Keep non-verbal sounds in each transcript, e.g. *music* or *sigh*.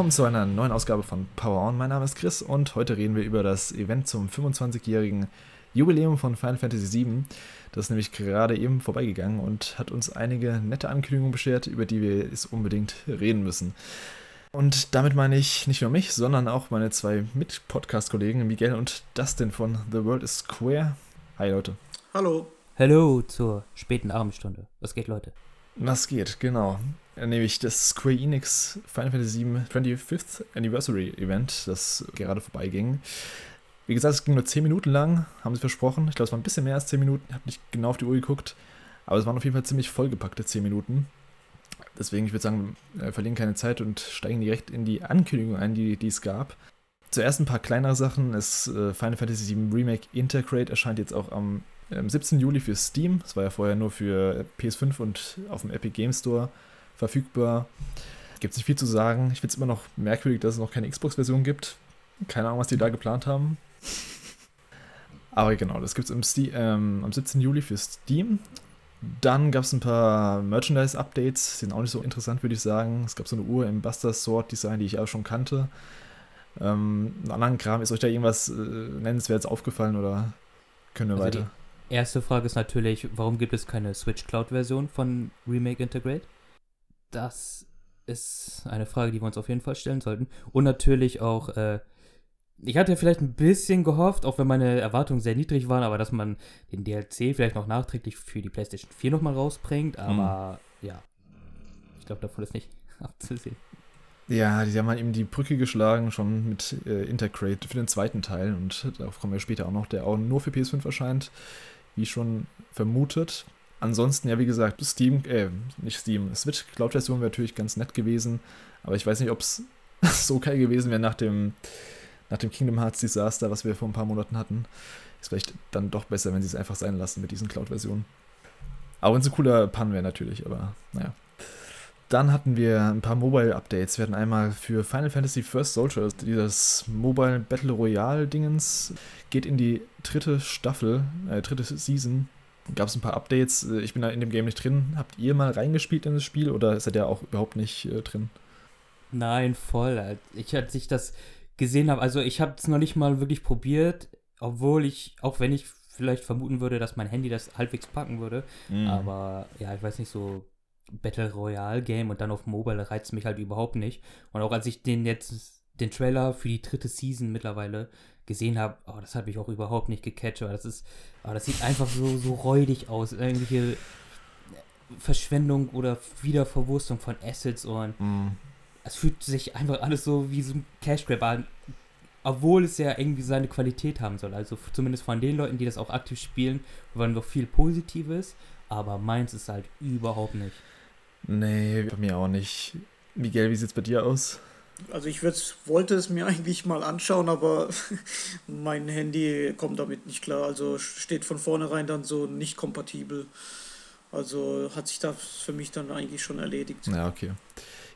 Willkommen zu einer neuen Ausgabe von Power On. Mein Name ist Chris und heute reden wir über das Event zum 25-jährigen Jubiläum von Final Fantasy VII. Das ist nämlich gerade eben vorbeigegangen und hat uns einige nette Ankündigungen beschert, über die wir es unbedingt reden müssen. Und damit meine ich nicht nur mich, sondern auch meine zwei Mit-Podcast-Kollegen Miguel und Dustin von The World is Square. Hi Leute. Hallo. Hallo zur späten Abendstunde. Was geht, Leute? Was geht, genau. Nämlich das Square Enix Final Fantasy VII 25th Anniversary Event, das gerade vorbeiging. Wie gesagt, es ging nur 10 Minuten lang, haben sie versprochen. Ich glaube, es war ein bisschen mehr als 10 Minuten. Habe nicht genau auf die Uhr geguckt. Aber es waren auf jeden Fall ziemlich vollgepackte 10 Minuten. Deswegen, ich würde sagen, wir verlieren keine Zeit und steigen direkt in die Ankündigung ein, die, die es gab. Zuerst ein paar kleinere Sachen. Das äh, Final Fantasy VII Remake Intergrade erscheint jetzt auch am 17. Juli für Steam. Das war ja vorher nur für PS5 und auf dem Epic Game Store verfügbar. Gibt es nicht viel zu sagen. Ich finde es immer noch merkwürdig, dass es noch keine Xbox-Version gibt. Keine Ahnung, was die da geplant haben. Aber genau, das gibt es ähm, am 17. Juli für Steam. Dann gab es ein paar Merchandise-Updates, sind auch nicht so interessant, würde ich sagen. Es gab so eine Uhr im Buster Sword Design, die ich auch schon kannte. Ähm, einen anderen Kram, ist euch da irgendwas äh, nennenswertes aufgefallen oder können wir also weiter? Die erste Frage ist natürlich, warum gibt es keine Switch Cloud-Version von Remake Integrate? Das ist eine Frage, die wir uns auf jeden Fall stellen sollten. Und natürlich auch, äh, ich hatte vielleicht ein bisschen gehofft, auch wenn meine Erwartungen sehr niedrig waren, aber dass man den DLC vielleicht noch nachträglich für die PlayStation 4 nochmal rausbringt. Aber mhm. ja, ich glaube, davon ist nicht *laughs* abzusehen. Ja, die haben halt eben die Brücke geschlagen, schon mit äh, Intercrate für den zweiten Teil. Und darauf kommen wir später auch noch, der auch nur für PS5 erscheint, wie schon vermutet. Ansonsten, ja, wie gesagt, Steam, äh, nicht Steam, Switch Cloud-Version wäre natürlich ganz nett gewesen. Aber ich weiß nicht, ob es *laughs* so geil gewesen wäre nach dem nach dem Kingdom Hearts Desaster, was wir vor ein paar Monaten hatten, ist vielleicht dann doch besser, wenn sie es einfach sein lassen mit diesen Cloud-Versionen. Auch wenn es ein cooler Pun wäre natürlich, aber naja. Dann hatten wir ein paar Mobile-Updates. Wir hatten einmal für Final Fantasy First Soldier, dieses Mobile Battle Royale-Dingens, geht in die dritte Staffel, äh, dritte Season. Gab es ein paar Updates. Ich bin da in dem Game nicht drin. Habt ihr mal reingespielt in das Spiel oder ist er ja auch überhaupt nicht äh, drin? Nein, voll. Ich hatte sich das gesehen habe. Also ich habe es noch nicht mal wirklich probiert, obwohl ich, auch wenn ich vielleicht vermuten würde, dass mein Handy das halbwegs packen würde. Mhm. Aber ja, ich weiß nicht, so Battle Royale Game und dann auf Mobile reizt mich halt überhaupt nicht. Und auch als ich den jetzt, den Trailer für die dritte Season mittlerweile gesehen habe, oh, das hat mich auch überhaupt nicht gecatcht. Das ist, oh, das sieht einfach so, so räudig aus. Irgendwelche Verschwendung oder Wiederverwurstung von Assets und mhm es fühlt sich einfach alles so wie so ein Cash Grab an, obwohl es ja irgendwie seine Qualität haben soll. Also zumindest von den Leuten, die das auch aktiv spielen, wollen wir viel Positives, aber meins ist halt überhaupt nicht. Nee, bei mir auch nicht. Miguel, wie sieht's bei dir aus? Also ich wollte es mir *laughs* eigentlich mal anschauen, aber *laughs* mein Handy kommt damit nicht klar. Also steht von vornherein dann so nicht kompatibel. Also hat sich das für mich dann eigentlich schon erledigt. Ja, okay.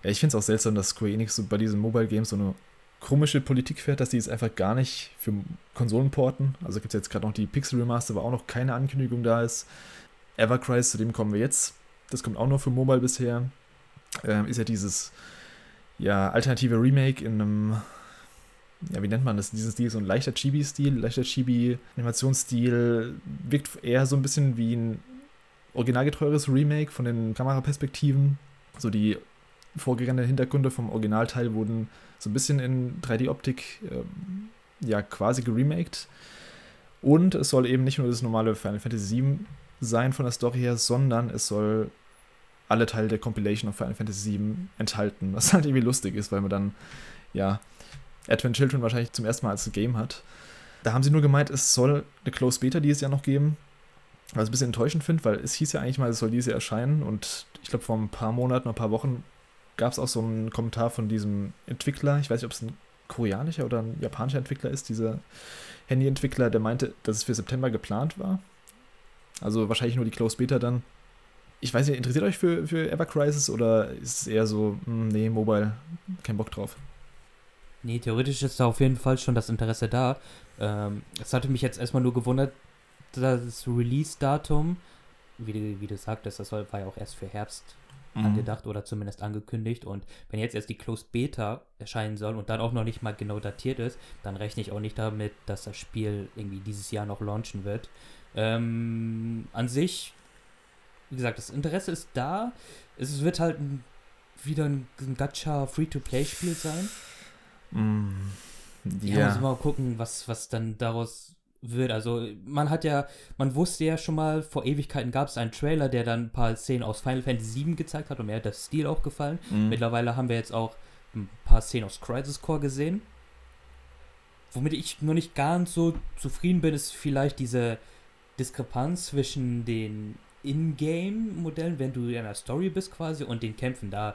Ja, ich finde es auch seltsam, dass Square Enix so bei diesen Mobile Games so eine komische Politik fährt, dass die es einfach gar nicht für Konsolen porten. Also gibt es jetzt gerade noch die Pixel Remaster, wo auch noch keine Ankündigung da ist. Evercrise, zu dem kommen wir jetzt. Das kommt auch nur für Mobile bisher. Ähm, ist ja dieses ja, alternative Remake in einem, ja, wie nennt man das? Dieses Stil, so ein leichter Chibi-Stil, leichter Chibi-Animationsstil. Wirkt eher so ein bisschen wie ein originalgetreueres Remake von den Kameraperspektiven. So die vorgegangenen Hintergründe vom Originalteil wurden so ein bisschen in 3D-Optik ähm, ja quasi geremaked. Und es soll eben nicht nur das normale Final Fantasy VII sein von der Story her, sondern es soll alle Teile der Compilation of Final Fantasy VII enthalten, was *laughs* halt irgendwie lustig ist, weil man dann, ja, Advent Children wahrscheinlich zum ersten Mal als Game hat. Da haben sie nur gemeint, es soll eine Closed Beta dieses Jahr noch geben, was ich ein bisschen enttäuschend finde, weil es hieß ja eigentlich mal, es soll dieses Jahr erscheinen und ich glaube vor ein paar Monaten, ein paar Wochen gab es auch so einen Kommentar von diesem Entwickler, ich weiß nicht, ob es ein koreanischer oder ein japanischer Entwickler ist, dieser Handy-Entwickler, der meinte, dass es für September geplant war. Also wahrscheinlich nur die Close Beta dann. Ich weiß nicht, interessiert euch für, für Ever Crisis oder ist es eher so, mh, hm, nee, Mobile, kein Bock drauf? Nee, theoretisch ist da auf jeden Fall schon das Interesse da. Ähm, es hatte mich jetzt erstmal nur gewundert, das Release-Datum wie du, wie du sagtest, das war ja auch erst für Herbst mhm. angedacht oder zumindest angekündigt. Und wenn jetzt erst die Closed Beta erscheinen soll und dann auch noch nicht mal genau datiert ist, dann rechne ich auch nicht damit, dass das Spiel irgendwie dieses Jahr noch launchen wird. Ähm, an sich, wie gesagt, das Interesse ist da. Es wird halt ein, wieder ein, ein Gacha Free-to-Play-Spiel sein. Mm, ja. ja, muss mal gucken, was, was dann daraus wird. Also man hat ja, man wusste ja schon mal, vor Ewigkeiten gab es einen Trailer, der dann ein paar Szenen aus Final Fantasy VII gezeigt hat und mir hat der Stil auch gefallen. Mhm. Mittlerweile haben wir jetzt auch ein paar Szenen aus Crisis Core gesehen. Womit ich noch nicht ganz so zufrieden bin, ist vielleicht diese Diskrepanz zwischen den Ingame-Modellen, wenn du in einer Story bist quasi, und den Kämpfen. Da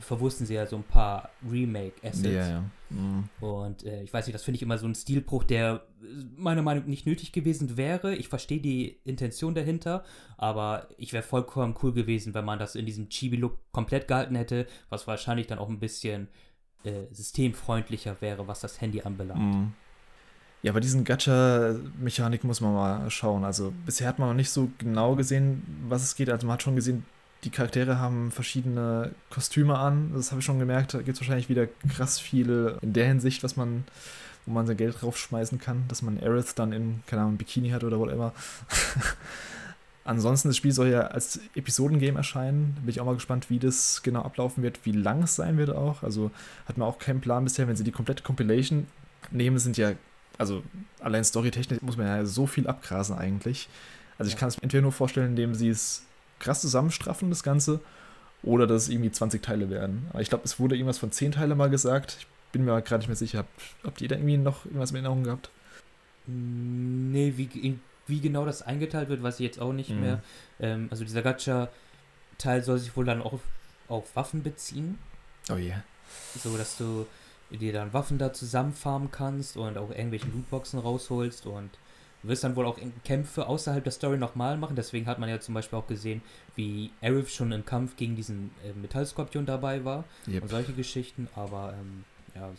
verwussten sie ja so ein paar Remake-Assets. Ja, ja. Mhm. Und äh, ich weiß nicht, das finde ich immer so ein Stilbruch, der meiner Meinung nach nicht nötig gewesen wäre. Ich verstehe die Intention dahinter, aber ich wäre vollkommen cool gewesen, wenn man das in diesem Chibi-Look komplett gehalten hätte, was wahrscheinlich dann auch ein bisschen äh, systemfreundlicher wäre, was das Handy anbelangt. Mhm. Ja, bei diesen Gacha-Mechanik muss man mal schauen. Also bisher hat man noch nicht so genau gesehen, was es geht. Also man hat schon gesehen, die Charaktere haben verschiedene Kostüme an. Das habe ich schon gemerkt. Da gibt es wahrscheinlich wieder krass viel in der Hinsicht, was man, wo man sein Geld draufschmeißen kann, dass man Aerith dann in, keine Ahnung, Bikini hat oder whatever. *laughs* Ansonsten, das Spiel soll ja als Episodengame erscheinen. Bin ich auch mal gespannt, wie das genau ablaufen wird, wie lang es sein wird auch. Also hat man auch keinen Plan bisher, wenn sie die komplette Compilation nehmen, sind ja, also allein storytechnisch muss man ja so viel abgrasen eigentlich. Also ich kann es mir entweder nur vorstellen, indem sie es krass zusammenstraffen, das Ganze, oder dass es irgendwie 20 Teile werden. Aber ich glaube, es wurde irgendwas von 10 Teile mal gesagt. Ich bin mir gerade nicht mehr sicher. Habt, habt ihr da irgendwie noch irgendwas in Erinnerung gehabt? Nee, wie, wie genau das eingeteilt wird, weiß ich jetzt auch nicht mhm. mehr. Ähm, also dieser Gacha-Teil soll sich wohl dann auch auf, auf Waffen beziehen. Oh ja. Yeah. So, dass du dir dann Waffen da zusammenfarmen kannst und auch irgendwelche Lootboxen rausholst und Du wirst dann wohl auch Kämpfe außerhalb der Story nochmal machen. Deswegen hat man ja zum Beispiel auch gesehen, wie Arif schon im Kampf gegen diesen äh, Metallskorpion dabei war. Yep. Und solche Geschichten. Aber ähm, ja,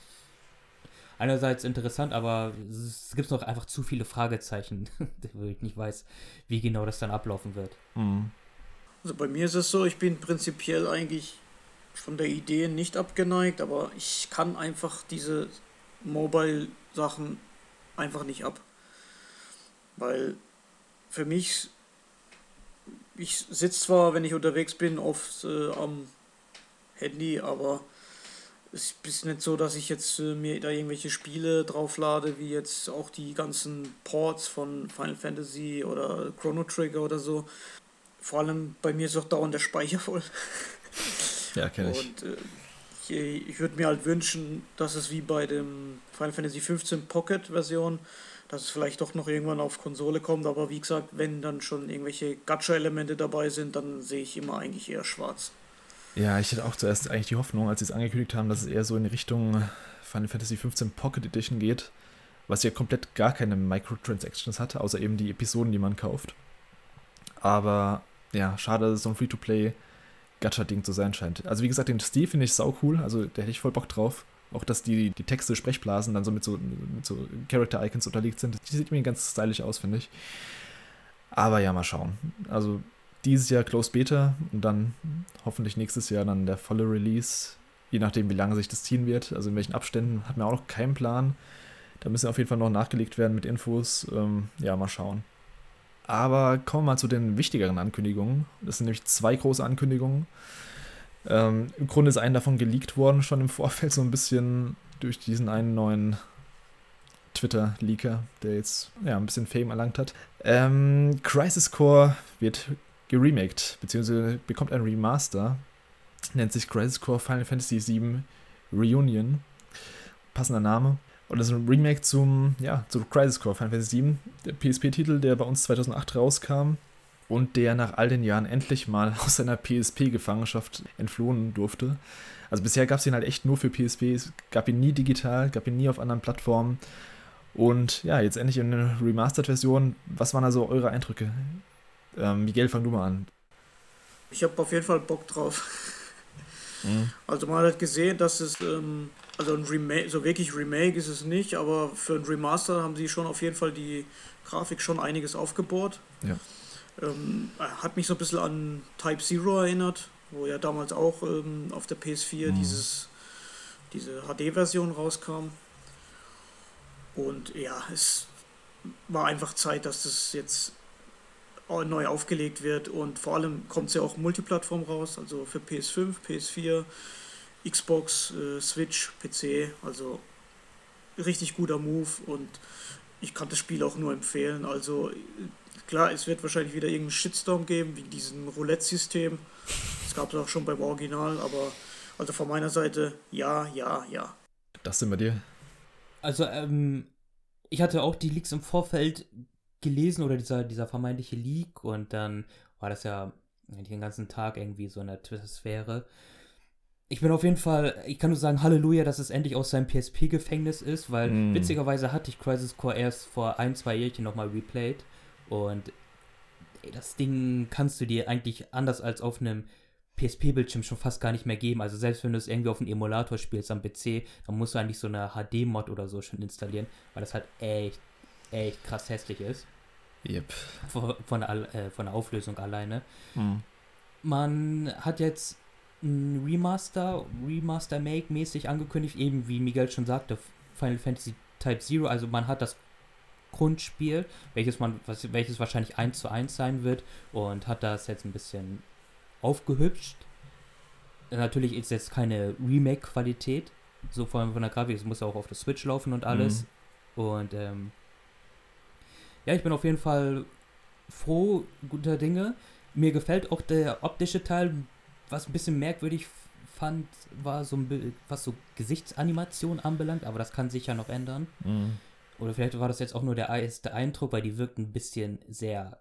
einerseits interessant, aber es gibt noch einfach zu viele Fragezeichen, *laughs* wo ich nicht weiß, wie genau das dann ablaufen wird. Mhm. Also bei mir ist es so, ich bin prinzipiell eigentlich von der Idee nicht abgeneigt, aber ich kann einfach diese Mobile-Sachen einfach nicht ab. Weil für mich, ich sitze zwar, wenn ich unterwegs bin, oft äh, am Handy, aber es ist nicht so, dass ich jetzt äh, mir da irgendwelche Spiele drauflade, wie jetzt auch die ganzen Ports von Final Fantasy oder Chrono Trigger oder so. Vor allem bei mir ist auch dauernd der Speicher voll. *laughs* Ja, kenne ich. Und äh, ich, ich würde mir halt wünschen, dass es wie bei dem Final Fantasy 15 Pocket Version dass es vielleicht doch noch irgendwann auf Konsole kommt. Aber wie gesagt, wenn dann schon irgendwelche Gacha-Elemente dabei sind, dann sehe ich immer eigentlich eher schwarz. Ja, ich hatte auch zuerst eigentlich die Hoffnung, als sie es angekündigt haben, dass es eher so in Richtung Final Fantasy XV Pocket Edition geht, was ja komplett gar keine Microtransactions hatte, außer eben die Episoden, die man kauft. Aber ja, schade, dass es so ein Free-to-Play Gacha-Ding zu sein scheint. Also wie gesagt, den Stil finde ich sau cool, also der hätte ich voll Bock drauf. Auch, dass die, die Texte, Sprechblasen dann so mit so, so Character-Icons unterlegt sind. Die sieht irgendwie ganz stylisch aus, finde ich. Aber ja, mal schauen. Also dieses Jahr Closed Beta und dann hoffentlich nächstes Jahr dann der volle Release. Je nachdem, wie lange sich das ziehen wird. Also in welchen Abständen, hat man auch noch keinen Plan. Da müssen auf jeden Fall noch nachgelegt werden mit Infos. Ähm, ja, mal schauen. Aber kommen wir mal zu den wichtigeren Ankündigungen. Das sind nämlich zwei große Ankündigungen. Ähm, Im Grunde ist ein davon geleakt worden, schon im Vorfeld, so ein bisschen durch diesen einen neuen Twitter-Leaker, der jetzt ja, ein bisschen Fame erlangt hat. Ähm, Crisis Core wird geremaked, beziehungsweise bekommt ein Remaster. Nennt sich Crisis Core Final Fantasy VII Reunion. Passender Name. Und das ist ein Remake zum, ja, zu Crisis Core Final Fantasy VII, der PSP-Titel, der bei uns 2008 rauskam und der nach all den Jahren endlich mal aus seiner PSP-Gefangenschaft entflohen durfte. Also bisher gab es ihn halt echt nur für PSP, es gab ihn nie digital, gab ihn nie auf anderen Plattformen. Und ja, jetzt endlich in einer Remastered-Version. Was waren also eure Eindrücke? Ähm, Miguel, fang du mal an. Ich habe auf jeden Fall Bock drauf. Mhm. Also man hat gesehen, dass es, ähm, also ein Remake, so wirklich Remake ist es nicht, aber für ein Remaster haben sie schon auf jeden Fall die Grafik schon einiges aufgebohrt. Ja. Ähm, hat mich so ein bisschen an Type Zero erinnert, wo ja damals auch ähm, auf der PS4 mhm. dieses, diese HD-Version rauskam. Und ja, es war einfach Zeit, dass das jetzt neu aufgelegt wird und vor allem kommt es ja auch Multiplattform raus, also für PS5, PS4, Xbox, äh, Switch, PC, also richtig guter Move und ich kann das Spiel auch nur empfehlen. Also klar, es wird wahrscheinlich wieder irgendeinen Shitstorm geben, wie diesem Roulette-System. Das gab es auch schon beim Original, aber also von meiner Seite ja, ja, ja. Das sind wir dir. Also, ähm, ich hatte auch die Leaks im Vorfeld gelesen oder dieser, dieser vermeintliche Leak und dann war das ja den ganzen Tag irgendwie so in der Twitter-Sphäre. Ich bin auf jeden Fall, ich kann nur sagen, Halleluja, dass es endlich aus seinem PSP-Gefängnis ist, weil mm. witzigerweise hatte ich Crisis Core erst vor ein, zwei Jährchen nochmal replayed und ey, das Ding kannst du dir eigentlich anders als auf einem PSP-Bildschirm schon fast gar nicht mehr geben. Also selbst wenn du es irgendwie auf einem Emulator spielst am PC, dann musst du eigentlich so eine HD-Mod oder so schon installieren, weil das halt echt, echt krass hässlich ist. Yep. Von, von, der, äh, von der Auflösung alleine. Hm. Man hat jetzt ein Remaster, Remaster-Make-mäßig angekündigt, eben wie Miguel schon sagte, Final Fantasy Type Zero. Also man hat das Grundspiel, welches man, welches wahrscheinlich 1 zu 1 sein wird und hat das jetzt ein bisschen aufgehübscht. Natürlich ist jetzt keine Remake-Qualität, so vor allem von der Grafik, es muss auch auf der Switch laufen und alles. Mhm. Und ähm, ja, ich bin auf jeden Fall froh, guter Dinge. Mir gefällt auch der optische Teil, was ein bisschen merkwürdig fand, war so ein Bild, was so Gesichtsanimation anbelangt, aber das kann sich ja noch ändern. Mhm. Oder vielleicht war das jetzt auch nur der erste Eindruck, weil die wirkt ein bisschen sehr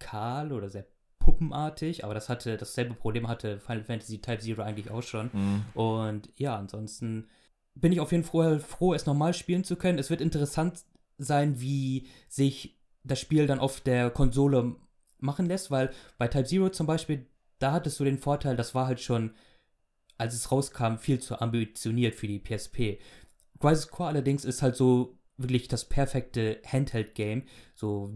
kahl oder sehr puppenartig, aber das hatte dasselbe Problem hatte Final Fantasy Type Zero eigentlich auch schon. Mhm. Und ja, ansonsten bin ich auf jeden Fall froh, es normal spielen zu können. Es wird interessant sein, wie sich das Spiel dann auf der Konsole machen lässt, weil bei Type Zero zum Beispiel, da hattest du den Vorteil, das war halt schon, als es rauskam, viel zu ambitioniert für die PSP. Crisis Core allerdings ist halt so wirklich das perfekte Handheld-Game. So,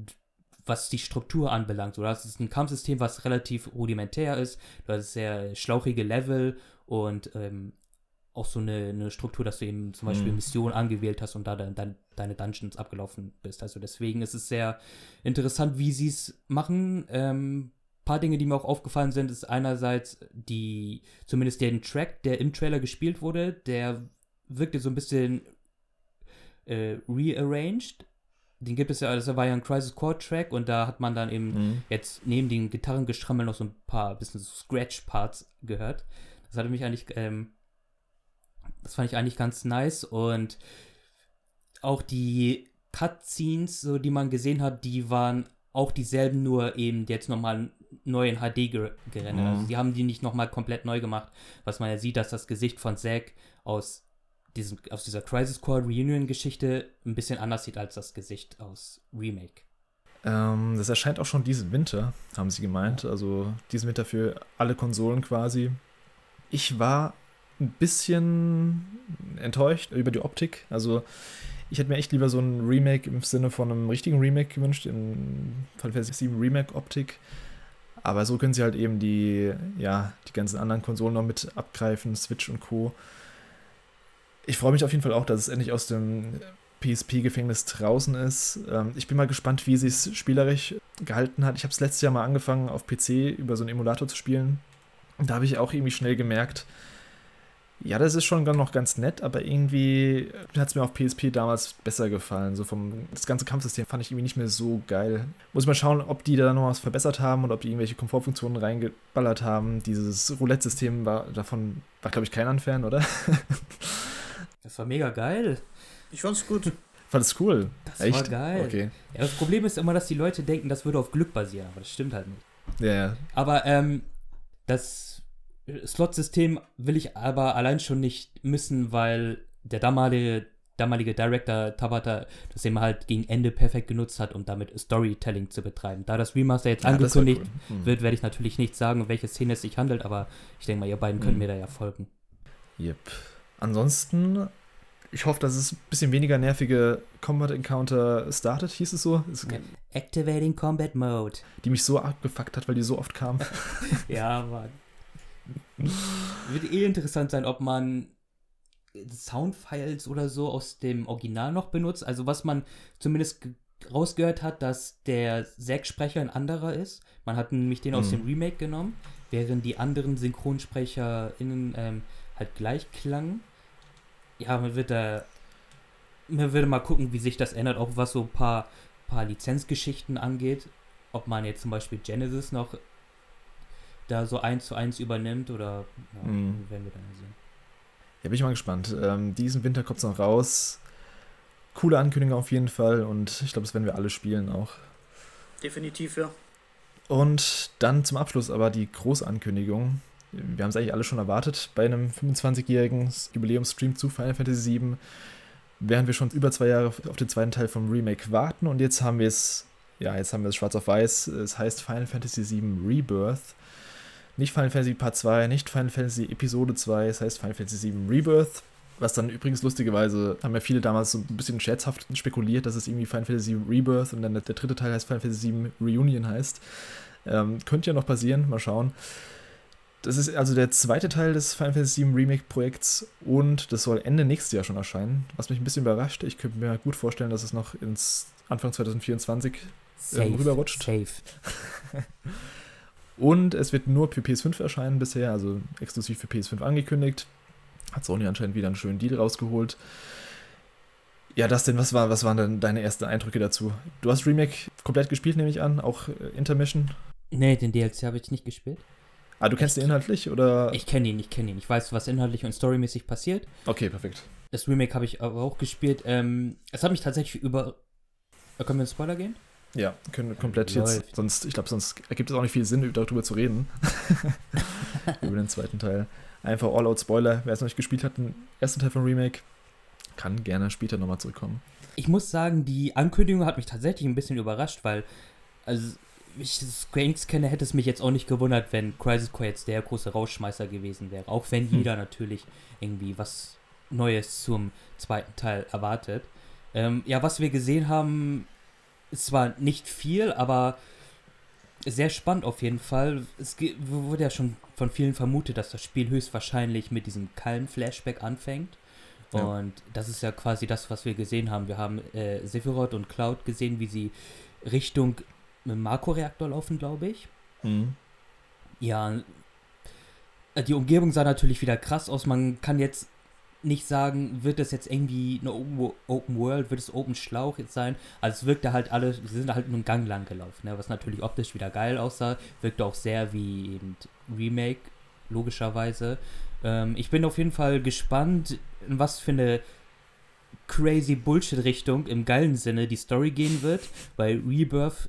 was die Struktur anbelangt. So, das ist ein Kampfsystem, was relativ rudimentär ist. Du hast sehr schlauchige Level und ähm, auch so eine, eine, Struktur, dass du eben zum Beispiel mhm. Missionen angewählt hast und da dann, dann deine Dungeons abgelaufen bist. Also deswegen ist es sehr interessant, wie sie es machen. Ähm, paar Dinge, die mir auch aufgefallen sind, ist einerseits die, zumindest den Track, der im Trailer gespielt wurde, der wirkte so ein bisschen äh, rearranged den gibt es ja, das war ja ein Crisis Core Track und da hat man dann eben mhm. jetzt neben den Gitarrengestrammel noch so ein paar bisschen so Scratch-Parts gehört. Das hatte mich eigentlich, ähm, das fand ich eigentlich ganz nice und auch die Cutscenes, so die man gesehen hat, die waren auch dieselben, nur eben jetzt nochmal neu in HD gerendert. Mhm. Also die haben die nicht nochmal komplett neu gemacht, was man ja sieht, dass das Gesicht von Zack aus diesem, aus dieser Crisis Core Reunion-Geschichte ein bisschen anders sieht als das Gesicht aus Remake. Ähm, das erscheint auch schon diesen Winter, haben sie gemeint. Also diesen Winter für alle Konsolen quasi. Ich war ein bisschen enttäuscht über die Optik. Also ich hätte mir echt lieber so ein Remake im Sinne von einem richtigen Remake gewünscht, in Final Fantasy 7 Remake-Optik. Aber so können sie halt eben die, ja, die ganzen anderen Konsolen noch mit abgreifen, Switch und Co ich freue mich auf jeden Fall auch, dass es endlich aus dem PSP-Gefängnis draußen ist. Ähm, ich bin mal gespannt, wie sie es spielerisch gehalten hat. Ich habe es letztes Jahr mal angefangen, auf PC über so einen Emulator zu spielen. Da habe ich auch irgendwie schnell gemerkt, ja, das ist schon noch ganz nett, aber irgendwie hat es mir auf PSP damals besser gefallen. So vom, das ganze Kampfsystem fand ich irgendwie nicht mehr so geil. Muss mal schauen, ob die da noch was verbessert haben und ob die irgendwelche Komfortfunktionen reingeballert haben. Dieses Roulette-System war davon, war glaube ich kein Fan, oder? *laughs* Das war mega geil. Ich fand's gut. Fand es cool. Das Echt? war geil. Okay. Ja, das Problem ist immer, dass die Leute denken, das würde auf Glück basieren, aber das stimmt halt nicht. Ja, ja. Aber ähm, das Slot-System will ich aber allein schon nicht missen, weil der damalige, damalige Director Tabata das eben halt gegen Ende perfekt genutzt hat, um damit Storytelling zu betreiben. Da das Remaster jetzt ja, angekündigt cool. hm. wird, werde ich natürlich nicht sagen, um welche Szene es sich handelt, aber ich denke mal, ihr beiden könnt hm. mir da ja folgen. Yep. Ansonsten Ich hoffe, dass es ein bisschen weniger nervige Combat Encounter startet, hieß es so. Es, Activating Combat Mode. Die mich so abgefuckt hat, weil die so oft kam. *laughs* ja, Mann. Wird eh interessant sein, ob man Soundfiles oder so aus dem Original noch benutzt. Also was man zumindest rausgehört hat, dass der Zack-Sprecher ein anderer ist. Man hat nämlich den mhm. aus dem Remake genommen, während die anderen SynchronsprecherInnen ähm, halt gleich klangen. Ja, man wird da. Man würde mal gucken, wie sich das ändert, auch was so ein paar, paar Lizenzgeschichten angeht. Ob man jetzt zum Beispiel Genesis noch da so eins zu eins übernimmt oder ja, mhm. werden wir dann sehen. Ja, bin ich mal gespannt. Ähm, diesen Winter kommt es noch raus. Coole Ankündigung auf jeden Fall und ich glaube, das werden wir alle spielen auch. Definitiv, ja. Und dann zum Abschluss aber die Großankündigung. Wir haben es eigentlich alle schon erwartet bei einem 25-jährigen Jubiläumsstream zu Final Fantasy VII. Während wir schon über zwei Jahre auf den zweiten Teil vom Remake warten und jetzt haben wir es, ja, jetzt haben wir es schwarz auf weiß. Es heißt Final Fantasy VII Rebirth. Nicht Final Fantasy Part 2, nicht Final Fantasy Episode 2, es heißt Final Fantasy VII Rebirth. Was dann übrigens lustigerweise, haben ja viele damals so ein bisschen scherzhaft spekuliert, dass es irgendwie Final Fantasy Rebirth und dann der dritte Teil heißt Final Fantasy VII Reunion heißt. Ähm, könnte ja noch passieren, mal schauen. Das ist also der zweite Teil des Final Fantasy VII Remake-Projekts und das soll Ende nächstes Jahr schon erscheinen, was mich ein bisschen überrascht. Ich könnte mir gut vorstellen, dass es noch ins Anfang 2024 ähm, rüberrutscht. Safe. *laughs* Und es wird nur für PS5 erscheinen bisher, also exklusiv für PS5 angekündigt. Hat Sony anscheinend wieder einen schönen Deal rausgeholt. Ja, das denn, was, war, was waren denn deine ersten Eindrücke dazu? Du hast Remake komplett gespielt, nehme ich an, auch äh, Intermission? Nee, den DLC habe ich nicht gespielt. Ah, du kennst ich, den inhaltlich, oder? Ich kenne ihn, ich kenne ihn. Ich weiß, was inhaltlich und storymäßig passiert. Okay, perfekt. Das Remake habe ich aber auch gespielt. Ähm, es hat mich tatsächlich über... Können wir in Spoiler gehen? Ja, können wir komplett Läuft. jetzt. Sonst, ich glaube, sonst ergibt es auch nicht viel Sinn, darüber zu reden. *laughs* Über den zweiten Teil. Einfach All-Out-Spoiler. Wer es noch nicht gespielt hat, den ersten Teil vom Remake, kann gerne später nochmal zurückkommen. Ich muss sagen, die Ankündigung hat mich tatsächlich ein bisschen überrascht, weil, also, ich Square Enix kenne, hätte es mich jetzt auch nicht gewundert, wenn Crisis Core jetzt der große Rausschmeißer gewesen wäre. Auch wenn hm. jeder natürlich irgendwie was Neues zum zweiten Teil erwartet. Ähm, ja, was wir gesehen haben, ist zwar nicht viel, aber sehr spannend auf jeden Fall. Es wurde ja schon von vielen vermutet, dass das Spiel höchstwahrscheinlich mit diesem kalmen Flashback anfängt. Ja. Und das ist ja quasi das, was wir gesehen haben. Wir haben äh, Sephiroth und Cloud gesehen, wie sie Richtung Marco-Reaktor laufen, glaube ich. Mhm. Ja, die Umgebung sah natürlich wieder krass aus. Man kann jetzt nicht sagen, wird das jetzt irgendwie eine Open World, wird es Open Schlauch jetzt sein. Also es wirkte halt alle, sie sind halt nur einen Gang lang gelaufen, ne? was natürlich optisch wieder geil aussah, wirkte auch sehr wie eben Remake, logischerweise. Ähm, ich bin auf jeden Fall gespannt, in was für eine crazy Bullshit-Richtung im geilen Sinne die Story gehen wird, weil Rebirth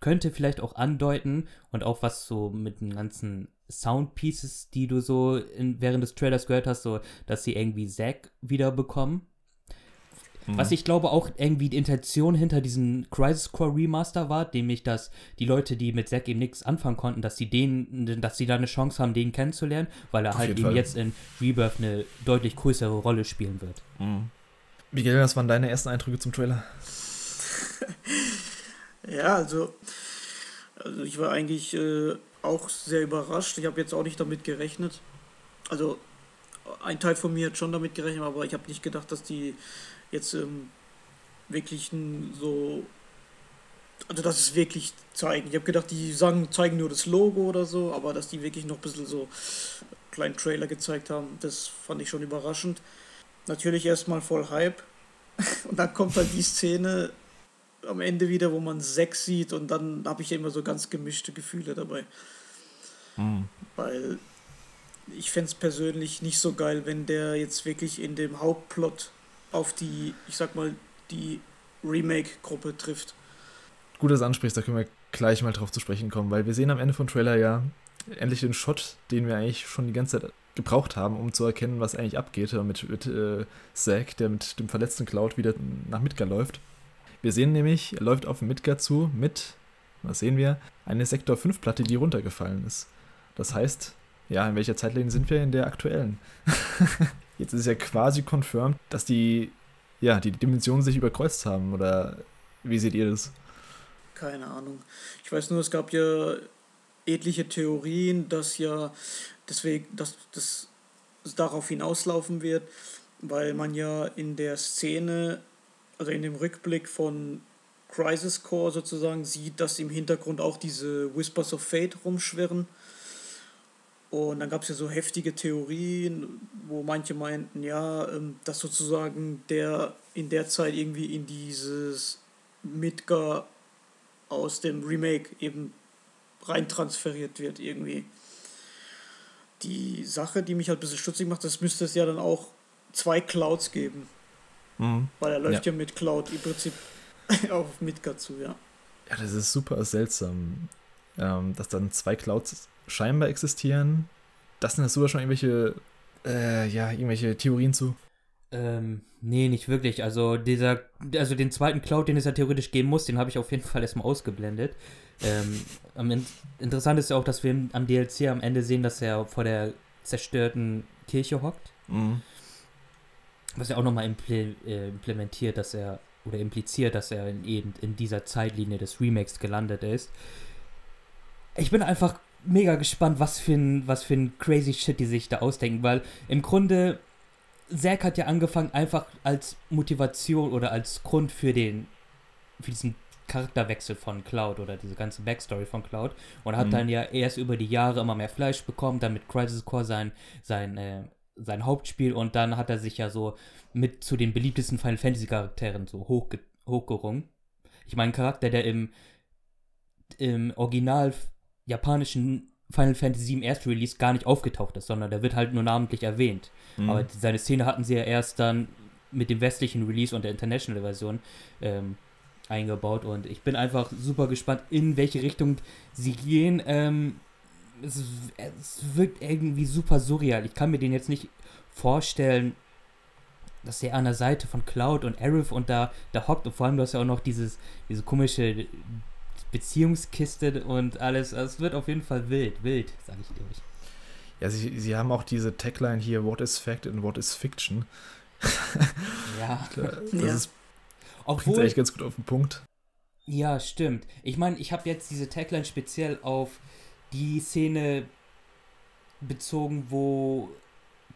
könnte vielleicht auch andeuten und auch was so mit den ganzen Soundpieces, die du so in, während des Trailers gehört hast, so, dass sie irgendwie Zack wiederbekommen. Mhm. Was ich glaube auch irgendwie die Intention hinter diesem Crisis Core Remaster war, nämlich, dass die Leute, die mit Zack eben nichts anfangen konnten, dass sie den, dass sie da eine Chance haben, den kennenzulernen, weil er Auf halt eben Fall. jetzt in Rebirth eine deutlich größere Rolle spielen wird. Mhm. Miguel, was waren deine ersten Eindrücke zum Trailer? *laughs* ja, also, also ich war eigentlich äh, auch sehr überrascht. Ich habe jetzt auch nicht damit gerechnet. Also ein Teil von mir hat schon damit gerechnet, aber ich habe nicht gedacht, dass die jetzt ähm, wirklich so. Also dass es wirklich zeigen. Ich habe gedacht, die sagen, zeigen nur das Logo oder so, aber dass die wirklich noch ein bisschen so kleinen Trailer gezeigt haben, das fand ich schon überraschend. Natürlich erstmal voll Hype. *laughs* Und dann kommt halt die Szene, am Ende wieder, wo man sechs sieht und dann habe ich immer so ganz gemischte Gefühle dabei. Mhm. Weil ich fände es persönlich nicht so geil, wenn der jetzt wirklich in dem Hauptplot auf die, ich sag mal, die Remake-Gruppe trifft. Gut, dass du ansprichst, da können wir gleich mal drauf zu sprechen kommen, weil wir sehen am Ende von Trailer ja endlich den Shot, den wir eigentlich schon die ganze Zeit gebraucht haben, um zu erkennen, was eigentlich abgeht mit, mit äh, Zack, der mit dem verletzten Cloud wieder nach Midgar läuft. Wir sehen nämlich, er läuft auf Midgar zu mit, was sehen wir, eine Sektor 5 Platte, die runtergefallen ist. Das heißt, ja, in welcher Zeitlinie sind wir? In der aktuellen. *laughs* jetzt ist ja quasi confirmed, dass die, ja, die Dimensionen sich überkreuzt haben. Oder wie seht ihr das? Keine Ahnung. Ich weiß nur, es gab ja etliche Theorien, dass ja deswegen, dass das darauf hinauslaufen wird, weil man ja in der Szene, also in dem Rückblick von Crisis Core sozusagen sieht, dass im Hintergrund auch diese Whispers of Fate rumschwirren. Und dann gab es ja so heftige Theorien, wo manche meinten, ja, ähm, dass sozusagen der in der Zeit irgendwie in dieses Midgar aus dem Remake eben reintransferiert wird irgendwie. Die Sache, die mich halt ein bisschen stutzig macht, das müsste es ja dann auch zwei Clouds geben. Mhm. Weil er läuft ja. ja mit Cloud im Prinzip *laughs* auf Midgar zu, ja. Ja, das ist super seltsam, ähm, dass dann zwei Clouds scheinbar existieren. Das sind das sogar schon irgendwelche, äh, ja, irgendwelche Theorien zu. Ähm, nee, nicht wirklich. Also dieser, also den zweiten Cloud, den es ja theoretisch geben muss, den habe ich auf jeden Fall erstmal ausgeblendet. Ähm, interessant ist ja auch, dass wir am DLC am Ende sehen, dass er vor der zerstörten Kirche hockt. Mhm. Was ja auch nochmal impl äh, implementiert, dass er, oder impliziert, dass er in, eben in dieser Zeitlinie des Remakes gelandet ist. Ich bin einfach mega gespannt, was für ein, was für ein crazy Shit die sich da ausdenken, weil im Grunde Zack hat ja angefangen einfach als Motivation oder als Grund für den für diesen Charakterwechsel von Cloud oder diese ganze Backstory von Cloud und hat mhm. dann ja erst über die Jahre immer mehr Fleisch bekommen, dann mit Crisis Core sein sein äh, sein Hauptspiel und dann hat er sich ja so mit zu den beliebtesten Final Fantasy Charakteren so hochge hochgerungen. Ich meine, ein Charakter, der im im Original japanischen Final Fantasy VII Erst Release gar nicht aufgetaucht ist, sondern der wird halt nur namentlich erwähnt. Mhm. Aber seine Szene hatten sie ja erst dann mit dem westlichen Release und der International Version ähm, eingebaut und ich bin einfach super gespannt, in welche Richtung sie gehen. Ähm, es, es wirkt irgendwie super surreal. Ich kann mir den jetzt nicht vorstellen, dass er an der Seite von Cloud und Arif und da, da hockt und vor allem, du hast ja auch noch dieses, diese komische Beziehungskiste und alles. Also es wird auf jeden Fall wild, wild, sage ich dir. Ja, sie, sie haben auch diese Tagline hier, What is Fact and What is Fiction. *laughs* ja. das ja. ist Obwohl, eigentlich ganz gut auf den Punkt. Ja, stimmt. Ich meine, ich habe jetzt diese Tagline speziell auf die Szene bezogen, wo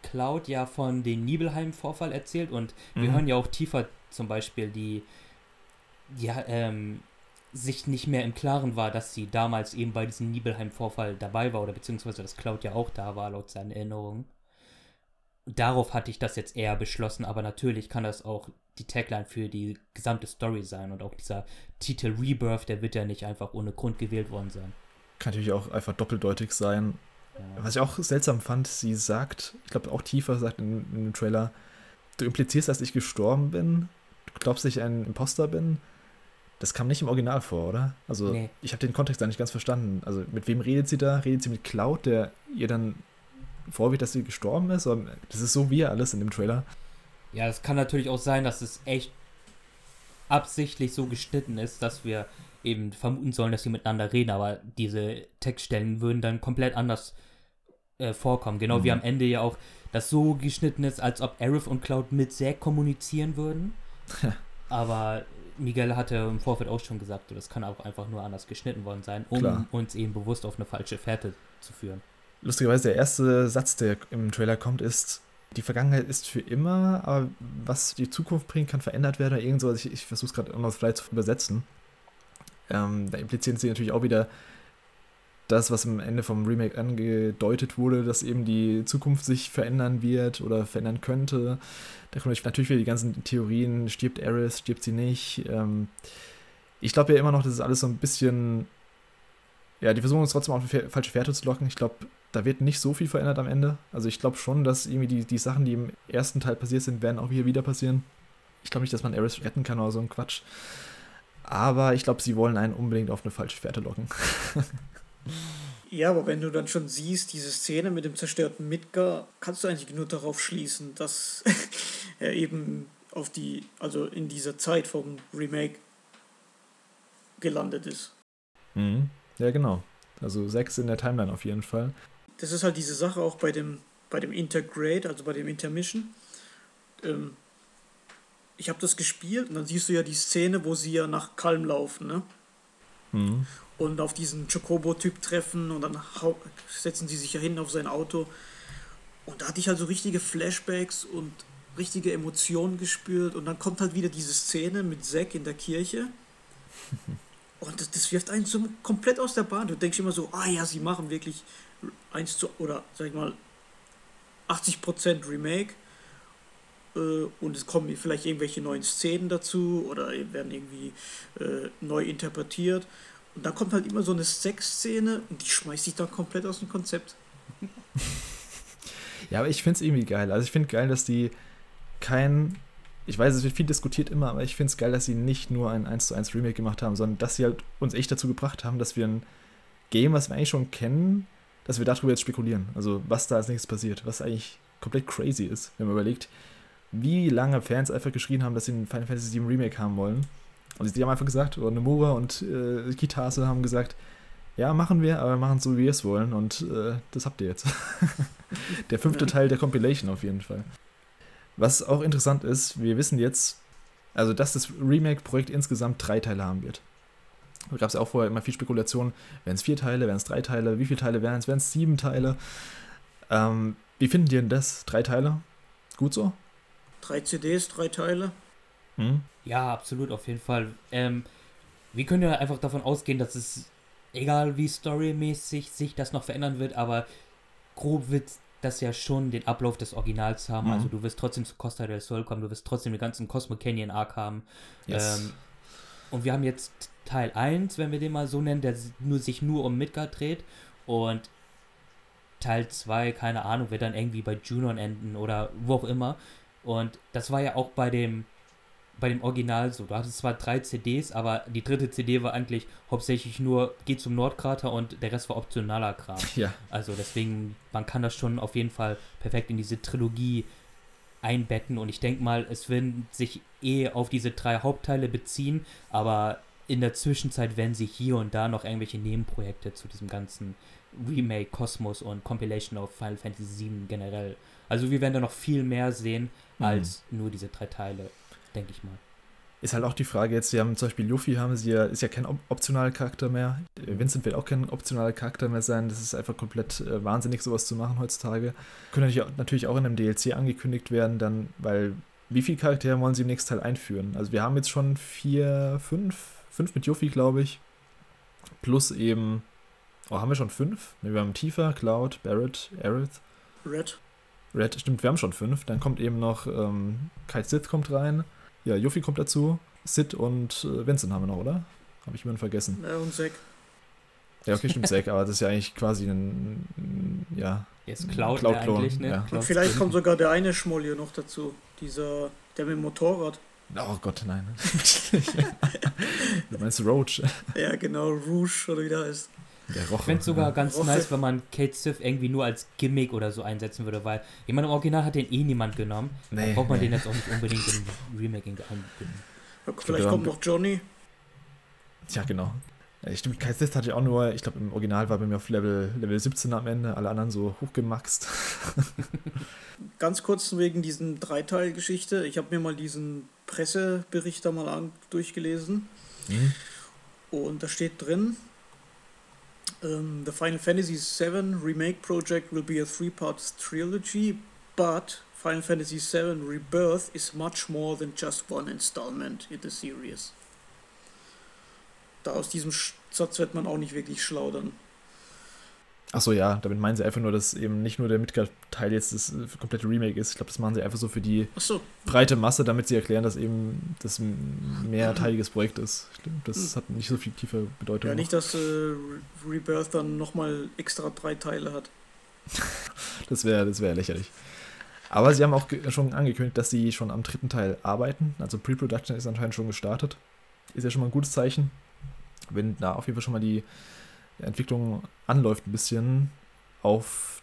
Cloud ja von dem Nibelheim-Vorfall erzählt und wir mhm. hören ja auch tiefer zum Beispiel die, ja, ähm, sich nicht mehr im Klaren war, dass sie damals eben bei diesem Nibelheim-Vorfall dabei war oder beziehungsweise dass Cloud ja auch da war, laut seinen Erinnerungen. Darauf hatte ich das jetzt eher beschlossen, aber natürlich kann das auch die Tagline für die gesamte Story sein und auch dieser Titel Rebirth, der wird ja nicht einfach ohne Grund gewählt worden sein. Kann natürlich auch einfach doppeldeutig sein. Ja. Was ich auch seltsam fand, sie sagt, ich glaube auch tiefer sagt in, in dem Trailer, du implizierst, dass ich gestorben bin, du glaubst, dass ich ein Imposter bin, das kam nicht im Original vor, oder? Also nee. ich habe den Kontext da nicht ganz verstanden. Also mit wem redet sie da? Redet sie mit Cloud, der ihr dann vorwirft, dass sie gestorben ist? Das ist so wie alles in dem Trailer. Ja, es kann natürlich auch sein, dass es echt absichtlich so geschnitten ist, dass wir eben vermuten sollen, dass sie miteinander reden, aber diese Textstellen würden dann komplett anders äh, vorkommen. Genau mhm. wie am Ende ja auch das so geschnitten ist, als ob Arif und Cloud mit Zack kommunizieren würden. aber Miguel hatte im Vorfeld auch schon gesagt, das kann auch einfach nur anders geschnitten worden sein, um Klar. uns eben bewusst auf eine falsche Fährte zu führen. Lustigerweise, der erste Satz, der im Trailer kommt, ist, die Vergangenheit ist für immer, aber was die Zukunft bringt, kann verändert werden oder irgend so. Ich, ich versuche es gerade on the zu übersetzen. Ähm, da implizieren sie natürlich auch wieder das, was am Ende vom Remake angedeutet wurde, dass eben die Zukunft sich verändern wird oder verändern könnte. Da kommen natürlich wieder die ganzen Theorien, stirbt Eris, stirbt sie nicht. Ähm, ich glaube ja immer noch, das ist alles so ein bisschen. Ja, die versuchen uns trotzdem auf eine falsche Fährte zu locken. Ich glaube, da wird nicht so viel verändert am Ende. Also ich glaube schon, dass irgendwie die, die Sachen, die im ersten Teil passiert sind, werden auch hier wieder passieren. Ich glaube nicht, dass man Eris retten kann oder so ein Quatsch. Aber ich glaube, sie wollen einen unbedingt auf eine falsche Fährte locken. *laughs* Ja, aber wenn du dann schon siehst, diese Szene mit dem zerstörten Midgar, kannst du eigentlich nur darauf schließen, dass *laughs* er eben auf die, also in dieser Zeit vom Remake gelandet ist. Mhm. Ja, genau. Also sechs in der Timeline auf jeden Fall. Das ist halt diese Sache auch bei dem bei dem Intergrade, also bei dem Intermission. Ähm, ich habe das gespielt und dann siehst du ja die Szene, wo sie ja nach Kalm laufen, ne? Mhm. Und auf diesen Chocobo-Typ treffen und dann setzen sie sich ja hin auf sein Auto. Und da hatte ich halt so richtige Flashbacks und richtige Emotionen gespürt. Und dann kommt halt wieder diese Szene mit Zack in der Kirche. *laughs* Und das, das wirft einen so komplett aus der Bahn. Du denkst immer so, ah ja, sie machen wirklich eins zu, oder sag ich mal, 80% Remake und es kommen vielleicht irgendwelche neuen Szenen dazu oder werden irgendwie äh, neu interpretiert. Und dann kommt halt immer so eine Sexszene und die schmeißt sich dann komplett aus dem Konzept. *laughs* ja, aber ich finde es irgendwie geil. Also ich finde geil, dass die kein, ich weiß, es wird viel diskutiert immer, aber ich finde es geil, dass sie nicht nur ein 1 zu 1 Remake gemacht haben, sondern dass sie halt uns echt dazu gebracht haben, dass wir ein Game, was wir eigentlich schon kennen, dass wir darüber jetzt spekulieren. Also was da als nächstes passiert, was eigentlich komplett crazy ist, wenn man überlegt, wie lange Fans einfach geschrien haben, dass sie ein Final Fantasy VII Remake haben wollen. Und die haben einfach gesagt, oder Nomura und äh, Kitase haben gesagt, ja, machen wir, aber wir machen es so, wie wir es wollen. Und äh, das habt ihr jetzt. *laughs* der fünfte Teil der Compilation auf jeden Fall. Was auch interessant ist, wir wissen jetzt, also dass das Remake-Projekt insgesamt drei Teile haben wird. Da gab es ja auch vorher immer viel Spekulation, wären es vier Teile, wären es drei Teile, wie viele Teile wären es, wären es sieben Teile. Ähm, wie finden die denn das? Drei Teile? Gut so? Drei CDs, drei Teile. Hm? Ja, absolut, auf jeden Fall. Ähm, wir können ja einfach davon ausgehen, dass es, egal wie storymäßig sich das noch verändern wird, aber grob wird das ja schon den Ablauf des Originals haben. Mhm. Also du wirst trotzdem zu Costa del Sol kommen, du wirst trotzdem den ganzen Cosmo Canyon Arc haben. Yes. Ähm, und wir haben jetzt Teil 1, wenn wir den mal so nennen, der nur, sich nur um Midgard dreht. Und Teil 2, keine Ahnung, wird dann irgendwie bei Junon enden oder wo auch immer. Und das war ja auch bei dem, bei dem Original so. Du hattest zwar drei CDs, aber die dritte CD war eigentlich hauptsächlich nur Geht zum Nordkrater und der Rest war optionaler Kram. *laughs* Ja. Also deswegen, man kann das schon auf jeden Fall perfekt in diese Trilogie einbetten und ich denke mal, es werden sich eh auf diese drei Hauptteile beziehen, aber in der Zwischenzeit werden sich hier und da noch irgendwelche Nebenprojekte zu diesem ganzen Remake, Kosmos und Compilation of Final Fantasy VII generell. Also wir werden da noch viel mehr sehen mhm. als mhm. nur diese drei Teile, denke ich mal. Ist halt auch die Frage jetzt, sie haben zum Beispiel Luffy, haben sie ja, ist ja kein op optionaler Charakter mehr. Vincent wird auch kein optionaler Charakter mehr sein. Das ist einfach komplett äh, wahnsinnig, sowas zu machen heutzutage. Können natürlich auch, natürlich auch in einem DLC angekündigt werden, dann, weil wie viele Charaktere wollen sie im nächsten Teil einführen? Also wir haben jetzt schon vier, fünf, fünf mit Yuffie, glaube ich. Plus eben, oh, haben wir schon fünf? Wir haben Tifa, Cloud, Barrett, Aerith. Red. Red, stimmt, wir haben schon fünf. Dann kommt eben noch ähm, Kite Sith kommt rein. Ja, Yuffie kommt dazu. Sid und äh, Vincent haben wir noch, oder? Habe ich jemanden vergessen. Ja, und Zack. Ja, okay, stimmt, Zack, aber das ist ja eigentlich quasi ein, ein ja. Jetzt Cloud, Cloud eigentlich, ne? Ja. Und vielleicht kommt sogar der eine Schmoll hier noch dazu. Dieser, der mit dem Motorrad. Oh Gott, nein. *laughs* du meinst Roach. Ja, genau, Rouge oder wie der heißt. Der Roche. Ich fände es sogar ganz Roche. nice, wenn man Kate Sith irgendwie nur als Gimmick oder so einsetzen würde, weil ich meine, im Original hat den eh niemand genommen. Nee, dann braucht man nee. den jetzt auch nicht unbedingt im Remaking einbinden. Ja, vielleicht kommt noch Johnny. Ja, genau. Ja, stimmt, Sith hatte ich auch nur, ich glaube im Original war bei mir auf Level, Level 17 am Ende, alle anderen so hochgemaxt. *laughs* Ganz kurz wegen diesen Dreiteil-Geschichte. Ich habe mir mal diesen Pressebericht da mal an, durchgelesen. Mhm. Und da steht drin, Um, the Final Fantasy VII Remake project will be a three part trilogy, but Final Fantasy VII Rebirth is much more than just one installment in the series. Da aus diesem Satz wird man auch nicht wirklich schlau dann. Achso, ja, damit meinen sie einfach nur, dass eben nicht nur der Midgard-Teil jetzt das äh, komplette Remake ist. Ich glaube, das machen sie einfach so für die so. breite Masse, damit sie erklären, dass eben das ein mehrteiliges Projekt ist. Ich glaube, das hm. hat nicht so viel tiefe Bedeutung. Ja, nicht, dass äh, Rebirth dann nochmal extra drei Teile hat. *laughs* das wäre das wär lächerlich. Aber sie haben auch schon angekündigt, dass sie schon am dritten Teil arbeiten. Also Pre-Production ist anscheinend schon gestartet. Ist ja schon mal ein gutes Zeichen. Wenn da auf jeden Fall schon mal die Entwicklung anläuft ein bisschen. Auf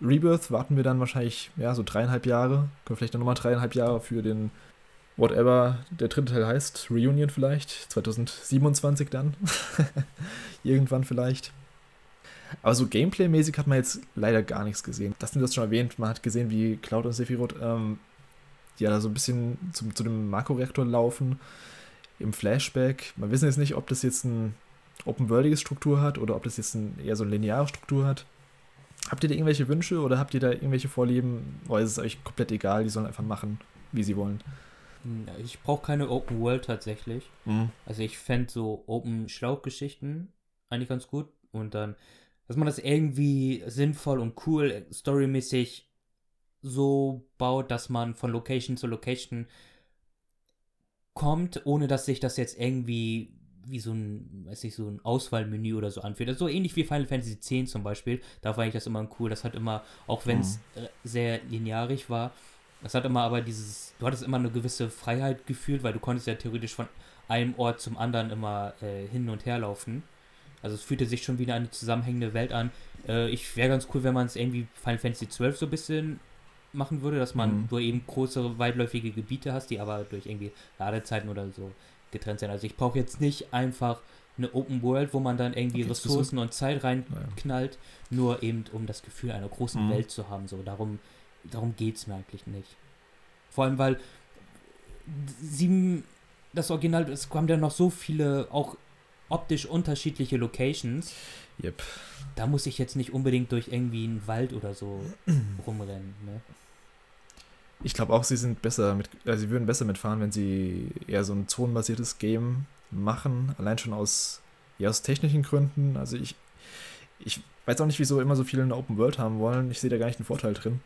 Rebirth warten wir dann wahrscheinlich, ja, so dreieinhalb Jahre. Können vielleicht dann nochmal dreieinhalb Jahre für den whatever der dritte Teil heißt, Reunion vielleicht, 2027 dann. *laughs* Irgendwann vielleicht. Aber so Gameplay-mäßig hat man jetzt leider gar nichts gesehen. Das sind das schon erwähnt. Man hat gesehen, wie Cloud und Sephiroth ähm, ja so ein bisschen zum, zu dem Makroreaktor laufen im Flashback. Man wissen jetzt nicht, ob das jetzt ein open-worldige Struktur hat oder ob das jetzt ein, eher so eine lineare Struktur hat. Habt ihr da irgendwelche Wünsche oder habt ihr da irgendwelche Vorlieben? Oder ist es euch komplett egal, die sollen einfach machen, wie sie wollen? Hm, ich brauche keine Open World tatsächlich. Mhm. Also ich fände so Open Schlauchgeschichten eigentlich ganz gut. Und dann, dass man das irgendwie sinnvoll und cool, storymäßig so baut, dass man von Location zu Location kommt, ohne dass sich das jetzt irgendwie wie so ein, weiß ich, so ein Auswahlmenü oder so anfühlt. Also so ähnlich wie Final Fantasy X zum Beispiel. Da fand ich das immer cool. Das hat immer, auch wenn es mhm. sehr linearig war, das hat immer aber dieses, du hattest immer eine gewisse Freiheit gefühlt, weil du konntest ja theoretisch von einem Ort zum anderen immer äh, hin und her laufen. Also es fühlte sich schon wieder eine zusammenhängende Welt an. Äh, ich wäre ganz cool, wenn man es irgendwie Final Fantasy XII so ein bisschen machen würde, dass man mhm. nur eben größere, weitläufige Gebiete hast, die aber durch irgendwie Ladezeiten oder so getrennt sind. Also ich brauche jetzt nicht einfach eine Open World, wo man dann irgendwie okay, Ressourcen und Zeit reinknallt, ja. nur eben um das Gefühl einer großen mhm. Welt zu haben. So, darum, darum geht es mir eigentlich nicht. Vor allem, weil sieben, das Original, es kommen ja noch so viele auch optisch unterschiedliche Locations. Yep. Da muss ich jetzt nicht unbedingt durch irgendwie einen Wald oder so rumrennen. Ne? Ich glaube auch, sie sind besser mit, äh, sie würden besser mitfahren, wenn sie eher so ein zonenbasiertes Game machen, allein schon aus, ja, aus technischen Gründen. Also ich, ich weiß auch nicht, wieso immer so viele eine Open World haben wollen. Ich sehe da gar nicht einen Vorteil drin.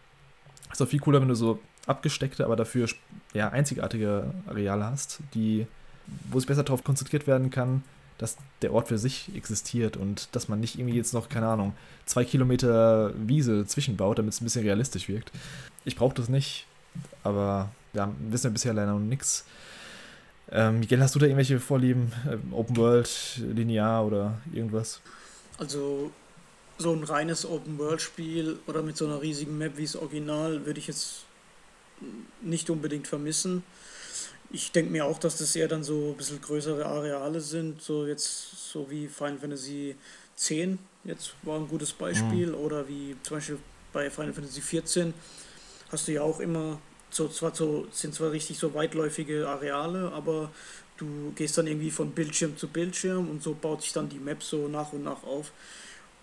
Ist auch viel cooler, wenn du so abgesteckte, aber dafür ja, einzigartige Areale hast, die, wo es besser darauf konzentriert werden kann, dass der Ort für sich existiert und dass man nicht irgendwie jetzt noch, keine Ahnung, zwei Kilometer Wiese zwischenbaut, damit es ein bisschen realistisch wirkt. Ich brauche das nicht, aber ja, wissen wir bisher leider noch nichts. Ähm, Miguel, hast du da irgendwelche Vorlieben? Ähm, Open World, linear oder irgendwas? Also so ein reines Open World Spiel oder mit so einer riesigen Map wie das Original würde ich jetzt nicht unbedingt vermissen. Ich denke mir auch, dass das eher dann so ein bisschen größere Areale sind, so jetzt so wie Final Fantasy X jetzt war ein gutes Beispiel mhm. oder wie zum Beispiel bei Final Fantasy XIV hast du ja auch immer so zwar so sind zwar richtig so weitläufige Areale, aber du gehst dann irgendwie von Bildschirm zu Bildschirm und so baut sich dann die Map so nach und nach auf.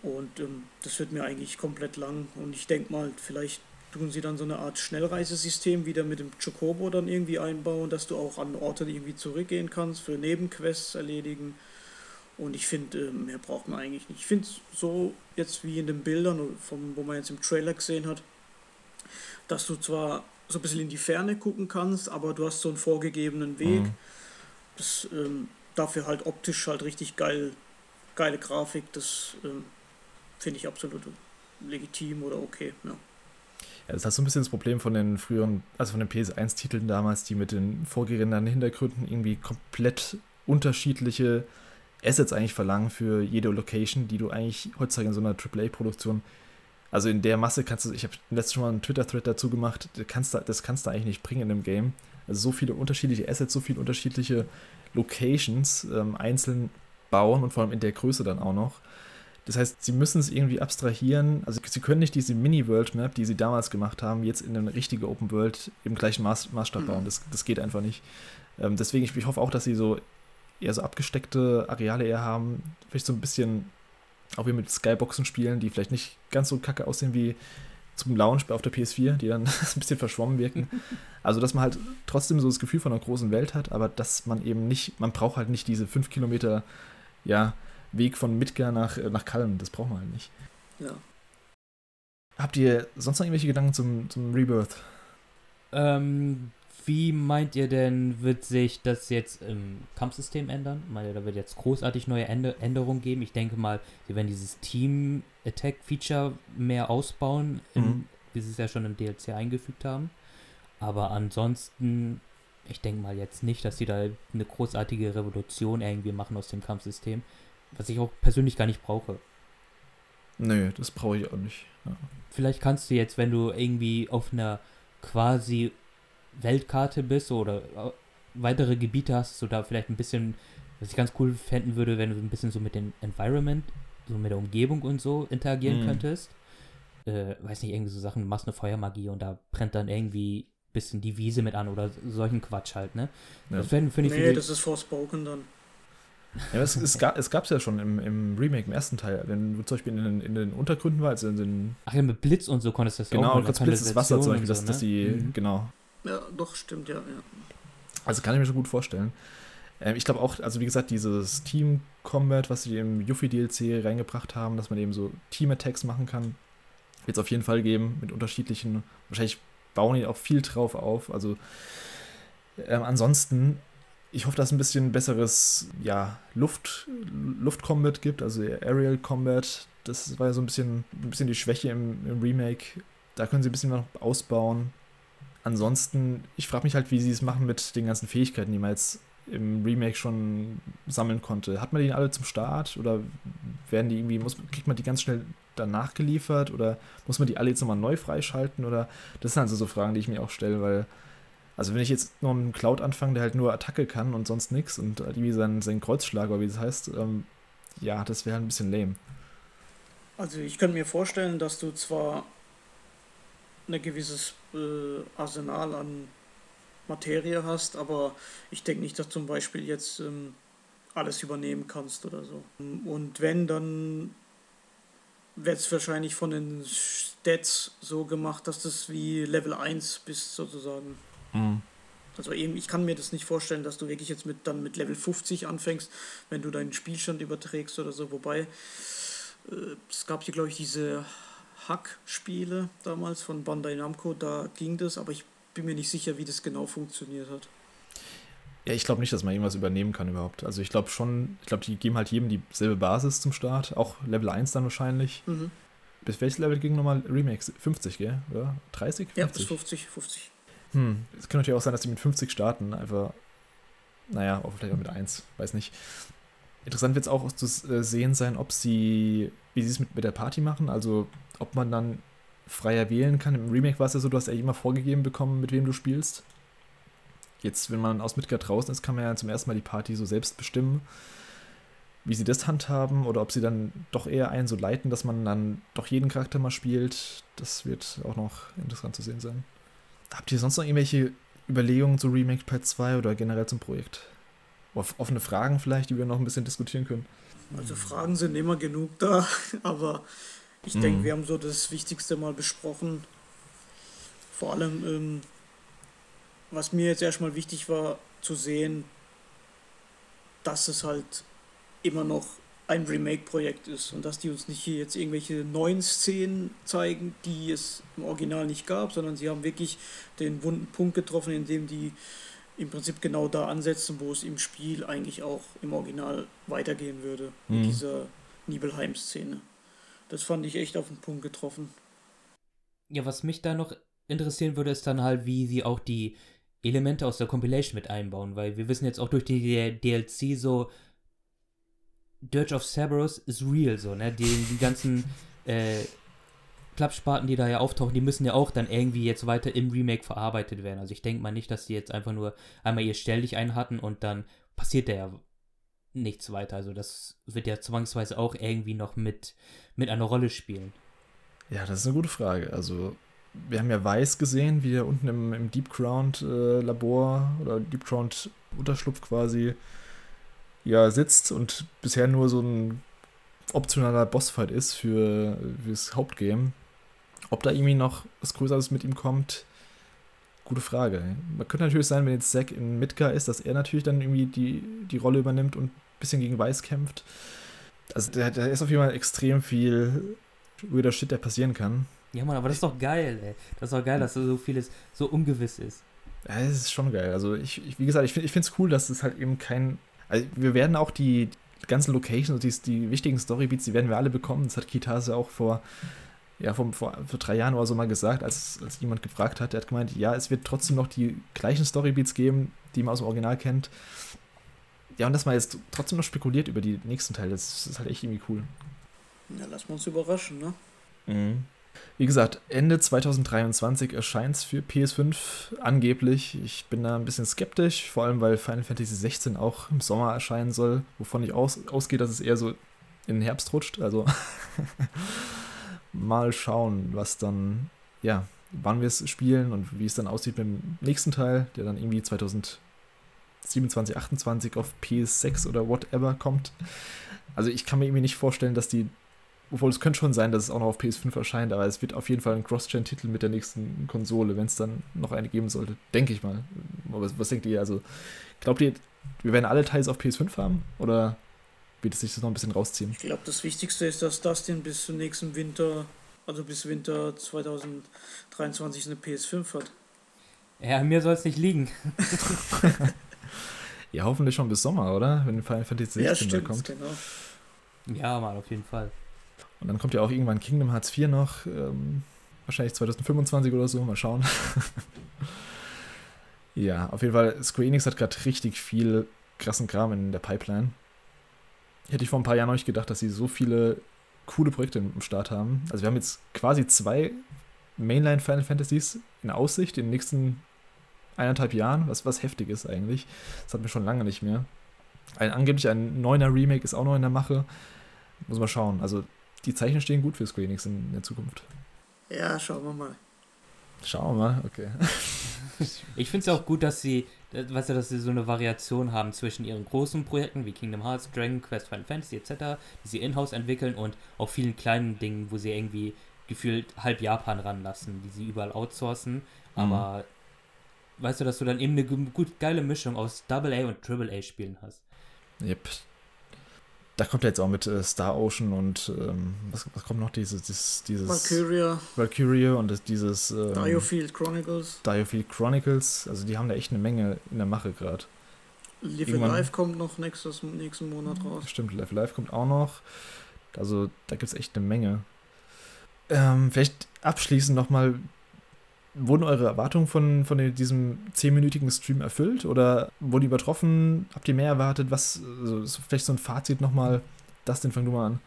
Und ähm, das wird mir eigentlich komplett lang. Und ich denke mal, vielleicht tun sie dann so eine Art Schnellreisesystem wieder mit dem Chocobo dann irgendwie einbauen, dass du auch an Orte irgendwie zurückgehen kannst, für Nebenquests erledigen. Und ich finde, äh, mehr braucht man eigentlich nicht. Ich finde es so jetzt wie in den Bildern, vom, wo man jetzt im Trailer gesehen hat, dass du zwar so ein bisschen in die Ferne gucken kannst, aber du hast so einen vorgegebenen Weg. Mhm. Das ähm, dafür halt optisch halt richtig geil, geile Grafik, das ähm, finde ich absolut legitim oder okay. Ja. Ja, das ist so ein bisschen das Problem von den früheren, also von den PS1-Titeln damals, die mit den vorgerenderten Hintergründen irgendwie komplett unterschiedliche Assets eigentlich verlangen für jede Location, die du eigentlich heutzutage in so einer AAA-Produktion, also in der Masse kannst du, ich habe letztes Mal einen Twitter-Thread dazu gemacht, das kannst, du, das kannst du eigentlich nicht bringen in einem Game. Also so viele unterschiedliche Assets, so viele unterschiedliche Locations ähm, einzeln bauen und vor allem in der Größe dann auch noch. Das heißt, sie müssen es irgendwie abstrahieren. Also sie können nicht diese Mini-World-Map, die sie damals gemacht haben, jetzt in eine richtige Open World im gleichen Maß, Maßstab bauen. Mhm. Das, das geht einfach nicht. Ähm, deswegen, ich, ich hoffe auch, dass sie so eher so abgesteckte Areale eher haben. Vielleicht so ein bisschen auch wie mit Skyboxen spielen, die vielleicht nicht ganz so kacke aussehen wie zum Launch auf der PS4, die dann *laughs* ein bisschen verschwommen wirken. *laughs* Also, dass man halt trotzdem so das Gefühl von einer großen Welt hat, aber dass man eben nicht, man braucht halt nicht diese 5 Kilometer, ja, Weg von Midgar nach, äh, nach Kalm. Das braucht man halt nicht. Ja. Habt ihr sonst noch irgendwelche Gedanken zum, zum Rebirth? Ähm, wie meint ihr denn, wird sich das jetzt im Kampfsystem ändern? Ich meine, da wird jetzt großartig neue Änderungen geben. Ich denke mal, sie werden dieses Team-Attack-Feature mehr ausbauen, mhm. in, wie sie es ja schon im DLC eingefügt haben. Aber ansonsten, ich denke mal jetzt nicht, dass sie da eine großartige Revolution irgendwie machen aus dem Kampfsystem. Was ich auch persönlich gar nicht brauche. Nö, das brauche ich auch nicht. Ja. Vielleicht kannst du jetzt, wenn du irgendwie auf einer quasi Weltkarte bist oder äh, weitere Gebiete hast, so da vielleicht ein bisschen, was ich ganz cool fänden würde, wenn du ein bisschen so mit dem Environment so mit der Umgebung und so interagieren mm. könntest. Äh, weiß nicht, irgendwie so Sachen, du machst eine Feuermagie und da brennt dann irgendwie ein bisschen die Wiese mit an oder solchen Quatsch halt, ne? Ja. Das finde find ich Nee, das ist Forspoken dann. Ja, es, es, gab es ja schon im, im Remake, im ersten Teil, wenn du zum Beispiel in den, in den Untergründen warst, also in den. Ach ja, mit Blitz und so konntest du das genau, auch Genau, Blitz ist Wasser zum Beispiel, so, dass, dass ne? die, mhm. genau. Ja, doch, stimmt, ja, ja. Also kann ich mir schon gut vorstellen. Ähm, ich glaube auch, also wie gesagt, dieses Team Combat, was sie im Yuffie DLC reingebracht haben, dass man eben so Team Attacks machen kann, wird es auf jeden Fall geben mit unterschiedlichen, wahrscheinlich bauen die auch viel drauf auf. Also ähm, ansonsten ich hoffe, dass es ein bisschen besseres ja, Luft, Luft-Combat gibt, also Aerial Combat. Das war ja so ein bisschen, ein bisschen die Schwäche im, im Remake. Da können sie ein bisschen noch ausbauen. Ansonsten, ich frage mich halt, wie sie es machen mit den ganzen Fähigkeiten, die man jetzt im Remake schon sammeln konnte. Hat man die alle zum Start oder werden die irgendwie, muss, kriegt man die ganz schnell danach geliefert oder muss man die alle jetzt nochmal neu freischalten oder das sind also so Fragen, die ich mir auch stelle, weil also wenn ich jetzt nur mit einem Cloud anfange, der halt nur Attacke kann und sonst nichts und irgendwie sein, sein Kreuzschlag oder wie das heißt, ähm, ja, das wäre halt ein bisschen lame. Also ich könnte mir vorstellen, dass du zwar ein gewisses äh, Arsenal an Materie hast, aber ich denke nicht, dass zum Beispiel jetzt ähm, alles übernehmen kannst oder so. Und wenn, dann wird es wahrscheinlich von den Stats so gemacht, dass das wie Level 1 bist sozusagen. Mhm. Also eben, ich kann mir das nicht vorstellen, dass du wirklich jetzt mit dann mit Level 50 anfängst, wenn du deinen Spielstand überträgst oder so. Wobei, äh, es gab hier, glaube ich, diese Hack-Spiele damals von Bandai Namco, da ging das, aber ich bin mir nicht sicher, wie das genau funktioniert hat. Ja, ich glaube nicht, dass man irgendwas übernehmen kann überhaupt. Also ich glaube schon, ich glaube, die geben halt jedem dieselbe Basis zum Start, auch Level 1 dann wahrscheinlich. Mhm. Bis welches Level ging nochmal Remakes? 50, gell? Oder 30? 50? Ja, bis 50, 50. Hm, es könnte natürlich auch sein, dass die mit 50 starten, einfach, naja, auch vielleicht auch mit 1, weiß nicht. Interessant wird es auch zu äh, sehen sein, ob sie, wie sie es mit, mit der Party machen, also ob man dann freier wählen kann. Im Remake war es ja so, du hast ja immer vorgegeben bekommen, mit wem du spielst. Jetzt, wenn man aus Midgard draußen ist, kann man ja zum ersten Mal die Party so selbst bestimmen, wie sie das handhaben oder ob sie dann doch eher einen so leiten, dass man dann doch jeden Charakter mal spielt. Das wird auch noch interessant zu sehen sein. Habt ihr sonst noch irgendwelche Überlegungen zu Remake Part 2 oder generell zum Projekt? offene Fragen vielleicht, die wir noch ein bisschen diskutieren können? Also Fragen sind immer genug da, *laughs* aber ich mhm. denke, wir haben so das Wichtigste mal besprochen. Vor allem, ähm, was mir jetzt erstmal wichtig war, zu sehen, dass es halt immer noch ein Remake-Projekt ist und dass die uns nicht hier jetzt irgendwelche neuen Szenen zeigen, die es im Original nicht gab, sondern sie haben wirklich den wunden Punkt getroffen, in dem die im Prinzip genau da ansetzen, wo es im Spiel eigentlich auch im Original weitergehen würde, mhm. mit dieser Nibelheim-Szene. Das fand ich echt auf den Punkt getroffen. Ja, was mich da noch interessieren würde, ist dann halt, wie sie auch die Elemente aus der Compilation mit einbauen, weil wir wissen jetzt auch durch die DLC so, Dirge of Cerberus ist real, so, ne? Die, die ganzen äh, Klappspaten, die da ja auftauchen, die müssen ja auch dann irgendwie jetzt weiter im Remake verarbeitet werden. Also ich denke mal nicht, dass die jetzt einfach nur einmal ihr Stelldich ein hatten und dann passiert da ja nichts weiter. Also das wird ja zwangsweise auch irgendwie noch mit, mit einer Rolle spielen. Ja, das ist eine gute Frage. Also wir haben ja Weiß gesehen, wie er unten im, im Deep Ground äh, Labor oder Deep Ground Unterschlupf quasi ja sitzt und bisher nur so ein optionaler Bossfight ist für, für das Hauptgame. Ob da irgendwie noch was Größeres mit ihm kommt, gute Frage. Man könnte natürlich sein, wenn jetzt Zack in Midgar ist, dass er natürlich dann irgendwie die, die Rolle übernimmt und ein bisschen gegen Weiß kämpft. Also da, da ist auf jeden Fall extrem viel weirder Shit, der passieren kann. Ja, Mann, aber das ist doch geil, ey. Das ist doch geil, dass so vieles so ungewiss ist. Ja, das ist schon geil. Also ich, ich wie gesagt, ich, finde es cool, dass es halt eben kein also wir werden auch die, ganzen Locations, die, die wichtigen Storybeats, die werden wir alle bekommen. Das hat Kitase auch vor, ja, vor, vor, vor drei Jahren oder so mal gesagt, als, als jemand gefragt hat. Er hat gemeint, ja, es wird trotzdem noch die gleichen Storybeats geben, die man aus dem Original kennt. Ja, und dass man jetzt trotzdem noch spekuliert über die nächsten Teile, das ist halt echt irgendwie cool. Ja, lassen wir uns überraschen, ne? Mhm. Wie gesagt, Ende 2023 erscheint es für PS5 angeblich. Ich bin da ein bisschen skeptisch, vor allem weil Final Fantasy 16 auch im Sommer erscheinen soll, wovon ich aus, ausgehe, dass es eher so in den Herbst rutscht. Also *laughs* mal schauen, was dann, ja, wann wir es spielen und wie es dann aussieht beim nächsten Teil, der dann irgendwie 2027, 28 auf PS6 oder whatever kommt. Also ich kann mir irgendwie nicht vorstellen, dass die, obwohl es könnte schon sein, dass es auch noch auf PS5 erscheint, aber es wird auf jeden Fall ein Cross-Gen-Titel mit der nächsten Konsole, wenn es dann noch eine geben sollte, denke ich mal. Was, was denkt ihr? Also glaubt ihr, wir werden alle Teils auf PS5 haben oder wird es sich das noch ein bisschen rausziehen? Ich glaube, das Wichtigste ist, dass Dustin bis zum nächsten Winter also bis Winter 2023 eine PS5 hat. Ja, mir soll es nicht liegen. *laughs* ja, hoffentlich schon bis Sommer, oder? Wenn Final Fantasy 16 ja, stimmt, kommt. Genau. Ja, mal auf jeden Fall. Und dann kommt ja auch irgendwann Kingdom Hearts 4 noch. Ähm, wahrscheinlich 2025 oder so. Mal schauen. *laughs* ja, auf jeden Fall. Square Enix hat gerade richtig viel krassen Kram in der Pipeline. Hätte ich vor ein paar Jahren noch nicht gedacht, dass sie so viele coole Projekte im Start haben. Also wir haben jetzt quasi zwei Mainline Final Fantasies in Aussicht in den nächsten eineinhalb Jahren, was, was heftig ist eigentlich. Das hatten wir schon lange nicht mehr. Ein, angeblich ein neuner Remake ist auch noch in der Mache. Muss man schauen. Also die Zeichen stehen gut für Square Enix in, in der Zukunft. Ja, schauen wir mal. Schauen wir mal, okay. *laughs* *laughs* ich finde es auch gut, dass sie, weißt du, dass sie so eine Variation haben zwischen ihren großen Projekten wie Kingdom Hearts, Dragon Quest, Final Fantasy etc., die sie in-house entwickeln und auch vielen kleinen Dingen, wo sie irgendwie gefühlt halb Japan ranlassen, die sie überall outsourcen. Mhm. Aber weißt du, dass du dann eben eine gut geile Mischung aus Double A und Triple A Spielen hast. Yep, da kommt ja jetzt auch mit äh, Star Ocean und ähm, was, was, kommt noch? Dieses, dieses, dieses Valkyria. Valkyria und das, dieses ähm, Diofield Chronicles. Diofield Chronicles. Also die haben da echt eine Menge in der Mache gerade. Live Alive kommt noch nächstes, nächsten Monat raus. Stimmt, Live Alive kommt auch noch. Also da gibt es echt eine Menge. Ähm, vielleicht abschließend nochmal, Wurden eure Erwartungen von, von diesem 10-minütigen Stream erfüllt oder wurden die übertroffen? Habt ihr mehr erwartet? Was, also vielleicht so ein Fazit nochmal? Dustin, fang du mal an.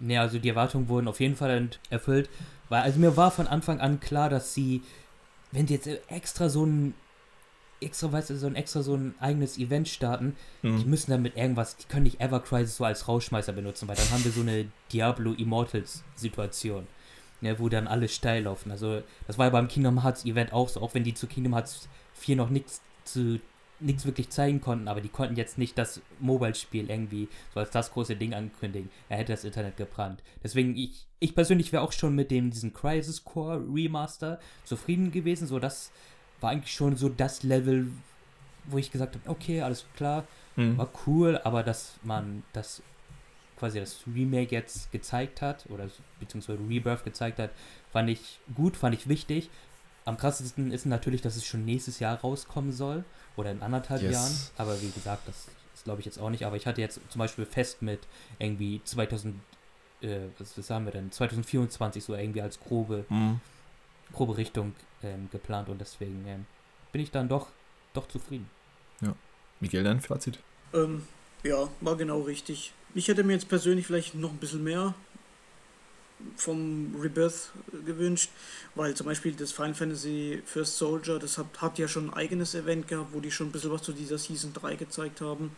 Ne, also die Erwartungen wurden auf jeden Fall erfüllt. Weil, also mir war von Anfang an klar, dass sie, wenn sie jetzt extra so ein extra, weißt du, so ein extra so ein eigenes Event starten, mhm. die müssen damit irgendwas, die können nicht Ever Crisis so als Rausschmeißer benutzen, weil dann haben wir so eine Diablo Immortals Situation ne, wo dann alle steil laufen. Also das war ja beim Kingdom Hearts Event auch so, auch wenn die zu Kingdom Hearts 4 noch nichts zu nichts wirklich zeigen konnten, aber die konnten jetzt nicht das Mobile-Spiel irgendwie so als das große Ding ankündigen. Er hätte das Internet gebrannt. Deswegen, ich, ich persönlich wäre auch schon mit dem diesen Crisis Core Remaster zufrieden gewesen. So, das war eigentlich schon so das Level, wo ich gesagt habe, okay, alles klar, mhm. war cool, aber dass man das quasi das Remake jetzt gezeigt hat, oder beziehungsweise Rebirth gezeigt hat, fand ich gut, fand ich wichtig. Am krassesten ist natürlich, dass es schon nächstes Jahr rauskommen soll, oder in anderthalb yes. Jahren. Aber wie gesagt, das ist glaube ich jetzt auch nicht. Aber ich hatte jetzt zum Beispiel fest mit irgendwie 2000, äh, was, was haben wir denn, 2024 so irgendwie als grobe, mhm. grobe Richtung ähm, geplant und deswegen ähm, bin ich dann doch, doch zufrieden. Ja. Miguel, dein Fazit? Ähm, ja, war genau richtig. Ich hätte mir jetzt persönlich vielleicht noch ein bisschen mehr vom Rebirth gewünscht, weil zum Beispiel das Final Fantasy First Soldier, das hat, hat ja schon ein eigenes Event gehabt, wo die schon ein bisschen was zu dieser Season 3 gezeigt haben.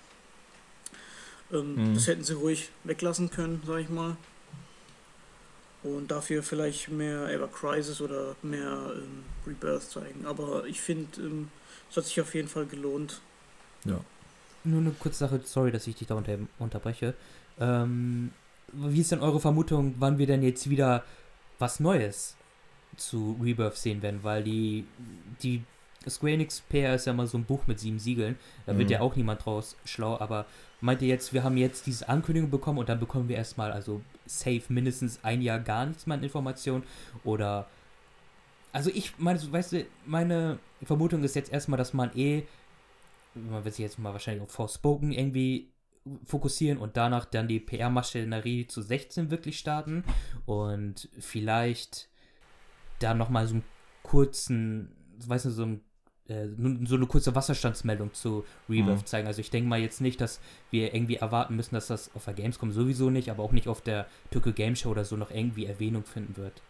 Ähm, mhm. Das hätten sie ruhig weglassen können, sag ich mal. Und dafür vielleicht mehr Ever Crisis oder mehr ähm, Rebirth zeigen. Aber ich finde, ähm, es hat sich auf jeden Fall gelohnt. Ja. Nur eine kurze Sache, sorry, dass ich dich da unter, unterbreche. Ähm, wie ist denn eure Vermutung, wann wir denn jetzt wieder was Neues zu Rebirth sehen werden? Weil die, die Square Enix PR ist ja mal so ein Buch mit sieben Siegeln. Da mhm. wird ja auch niemand draus schlau. Aber meint ihr jetzt, wir haben jetzt diese Ankündigung bekommen und dann bekommen wir erstmal, also safe mindestens ein Jahr gar nichts mehr an Informationen? Oder. Also ich meine, weißt du, meine Vermutung ist jetzt erstmal, dass man eh man wird sich jetzt mal wahrscheinlich auf Forspoken irgendwie fokussieren und danach dann die PR-Maschinerie zu 16 wirklich starten und vielleicht dann nochmal so einen kurzen, weißt du, so, ein, äh, so eine kurze Wasserstandsmeldung zu Rebirth mhm. zeigen. Also ich denke mal jetzt nicht, dass wir irgendwie erwarten müssen, dass das auf der Gamescom sowieso nicht, aber auch nicht auf der Tokyo Game Show oder so noch irgendwie Erwähnung finden wird.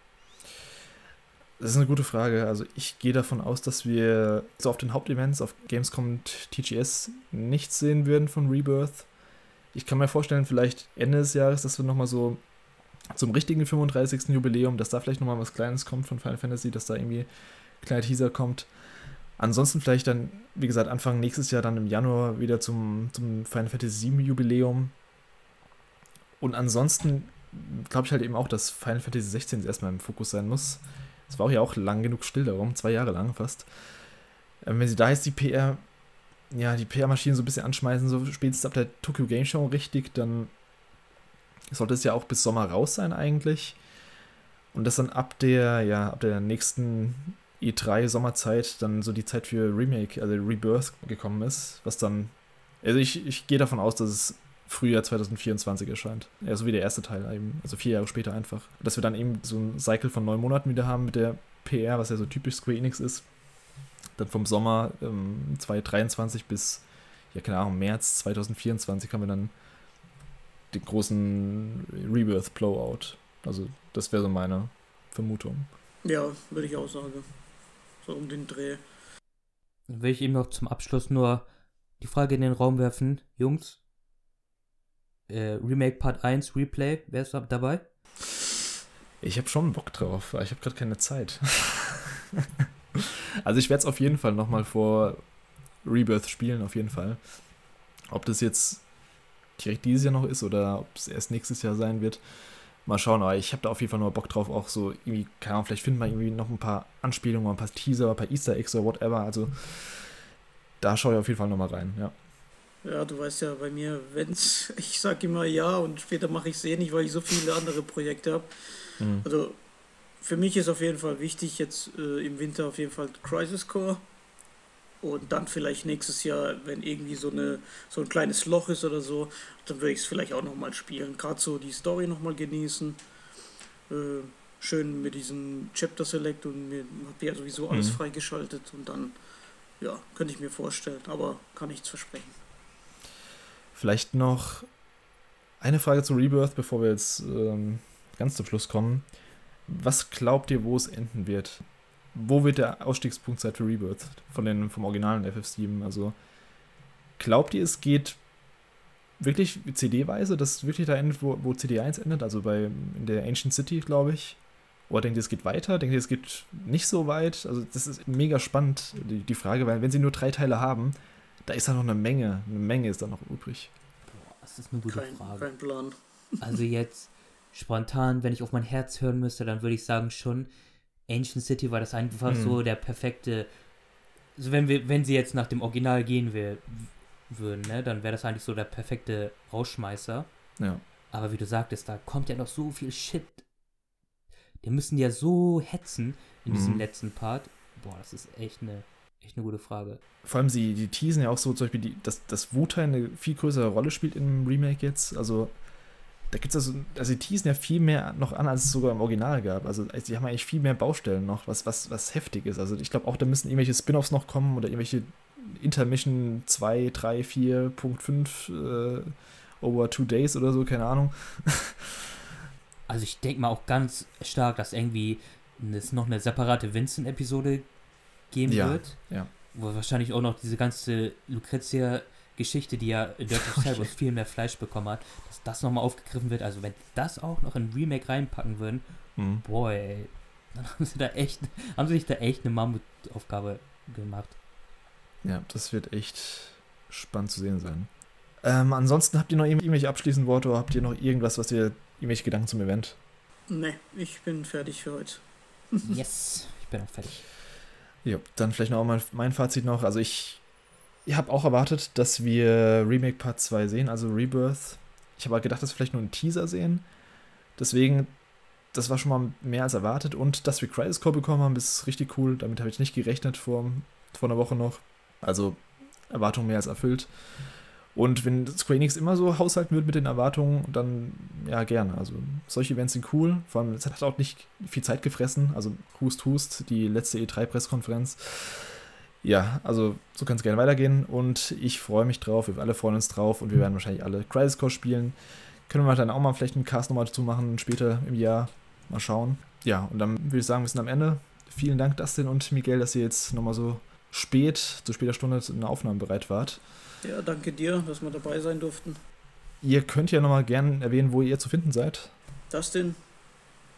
Das ist eine gute Frage. Also ich gehe davon aus, dass wir so auf den Hauptevents, auf Gamescom und TGS nichts sehen werden von Rebirth. Ich kann mir vorstellen, vielleicht Ende des Jahres, dass wir nochmal so zum richtigen 35. Jubiläum, dass da vielleicht nochmal was Kleines kommt von Final Fantasy, dass da irgendwie ein kleiner Teaser kommt. Ansonsten vielleicht dann, wie gesagt, Anfang nächstes Jahr dann im Januar wieder zum, zum Final Fantasy VII Jubiläum. Und ansonsten glaube ich halt eben auch, dass Final Fantasy 16 erstmal im Fokus sein muss. Es war auch ja auch lang genug still darum, zwei Jahre lang fast. Ähm, wenn sie da jetzt die PR, ja, die PR-Maschinen so ein bisschen anschmeißen, so spätestens ab der Tokyo Game Show richtig, dann sollte es ja auch bis Sommer raus sein eigentlich. Und das dann ab der, ja, ab der nächsten E3 Sommerzeit dann so die Zeit für Remake, also Rebirth gekommen ist, was dann, also ich, ich gehe davon aus, dass es Frühjahr 2024 erscheint. Ja, so wie der erste Teil eben, also vier Jahre später einfach. Dass wir dann eben so ein Cycle von neun Monaten wieder haben mit der PR, was ja so typisch Square Enix ist. Dann vom Sommer ähm, 2023 bis, ja keine Ahnung, März 2024 haben wir dann den großen Rebirth Blowout. Also das wäre so meine Vermutung. Ja, würde ich auch sagen. So um den Dreh. Dann will ich eben noch zum Abschluss nur die Frage in den Raum werfen. Jungs, äh, Remake Part 1 Replay, wer ist dabei? Ich habe schon Bock drauf, aber ich habe gerade keine Zeit. *laughs* also ich werde es auf jeden Fall nochmal vor Rebirth spielen, auf jeden Fall. Ob das jetzt direkt dieses Jahr noch ist oder ob es erst nächstes Jahr sein wird. Mal schauen, aber ich habe da auf jeden Fall nur Bock drauf, auch so irgendwie, keine Ahnung, vielleicht finden wir irgendwie noch ein paar Anspielungen, ein paar Teaser, ein paar Easter Eggs oder whatever. Also da schaue ich auf jeden Fall nochmal rein, ja. Ja, du weißt ja bei mir, wenn's, *laughs* ich sag immer ja und später mache ich es eh nicht, weil ich so viele andere Projekte habe. Mhm. Also für mich ist auf jeden Fall wichtig, jetzt äh, im Winter auf jeden Fall Crisis Core. Und dann vielleicht nächstes Jahr, wenn irgendwie so, eine, so ein kleines Loch ist oder so, dann würde ich es vielleicht auch nochmal spielen. Gerade so die Story nochmal genießen. Äh, schön mit diesem Chapter Select und mir habe ja sowieso alles mhm. freigeschaltet und dann, ja, könnte ich mir vorstellen, aber kann nichts versprechen. Vielleicht noch eine Frage zu Rebirth, bevor wir jetzt ähm, ganz zum Schluss kommen. Was glaubt ihr, wo es enden wird? wo wird der Ausstiegspunkt sein für Rebirth von den, vom originalen FF7? Also glaubt ihr, es geht wirklich CD-weise, dass wirklich da endet, wo, wo CD1 endet, also bei in der Ancient City, glaube ich? Oder denkt ihr, es geht weiter? Denkt ihr, es geht nicht so weit? Also das ist mega spannend, die, die Frage, weil wenn sie nur drei Teile haben, da ist da noch eine Menge, eine Menge ist da noch übrig. Boah, das ist eine gute kein, Frage. Kein Plan. Also jetzt spontan, wenn ich auf mein Herz hören müsste, dann würde ich sagen schon, Ancient City war das einfach mhm. so der perfekte. Also wenn wir, wenn sie jetzt nach dem Original gehen will, würden, ne, dann wäre das eigentlich so der perfekte Rausschmeißer. Ja. Aber wie du sagtest, da kommt ja noch so viel Shit. Die müssen ja so hetzen in mhm. diesem letzten Part. Boah, das ist echt eine, echt eine gute Frage. Vor allem, sie die teasen ja auch so, zum Beispiel, die, dass, dass Wu-Tai eine viel größere Rolle spielt im Remake jetzt. Also, da gibt es also, also die teasen ja viel mehr noch an, als es sogar im Original gab. Also die haben eigentlich viel mehr Baustellen noch, was, was, was heftig ist. Also ich glaube auch, da müssen irgendwelche Spin-offs noch kommen oder irgendwelche Intermission 2, 3, 4.5 äh, over two days oder so, keine Ahnung. *laughs* also ich denke mal auch ganz stark, dass irgendwie es noch eine separate Vincent-Episode geben ja, wird. Ja. Wo wahrscheinlich auch noch diese ganze Lucrezia Geschichte, die ja in Dirty *laughs* Cybers viel mehr Fleisch bekommen hat, dass das nochmal aufgegriffen wird. Also wenn das auch noch in Remake reinpacken würden, mhm. boy, ey, dann *laughs* haben sie da echt, haben sie sich da echt eine Mammutaufgabe gemacht. Ja, das wird echt spannend zu sehen sein. Ähm, ansonsten habt ihr noch irgendwelche abschließenden Worte oder habt ihr noch irgendwas, was ihr, irgendwelche Gedanken zum Event? Nee, ich bin fertig für heute. *laughs* yes, ich bin auch fertig. Ja, dann vielleicht noch mal mein Fazit noch. Also ich ich habe auch erwartet, dass wir Remake Part 2 sehen, also Rebirth. Ich habe gedacht, dass wir vielleicht nur einen Teaser sehen. Deswegen, das war schon mal mehr als erwartet. Und dass wir Crisis Core bekommen haben, ist richtig cool. Damit habe ich nicht gerechnet vor, vor einer Woche noch. Also Erwartungen mehr als erfüllt. Und wenn Square Enix immer so haushalten wird mit den Erwartungen, dann ja, gerne. Also solche Events sind cool. Vor allem, es hat auch nicht viel Zeit gefressen. Also Hust Hust, die letzte E3-Presskonferenz ja, also so kann es gerne weitergehen und ich freue mich drauf, wir alle freuen uns drauf und wir werden wahrscheinlich alle Crisis Core spielen. Können wir dann auch mal vielleicht einen Cast nochmal dazu machen, später im Jahr. Mal schauen. Ja, und dann würde ich sagen, wir sind am Ende. Vielen Dank, Dustin und Miguel, dass ihr jetzt nochmal so spät, zu später Stunde in der Aufnahme bereit wart. Ja, danke dir, dass wir dabei sein durften. ihr könnt ja nochmal gerne erwähnen, wo ihr zu finden seid. Dustin,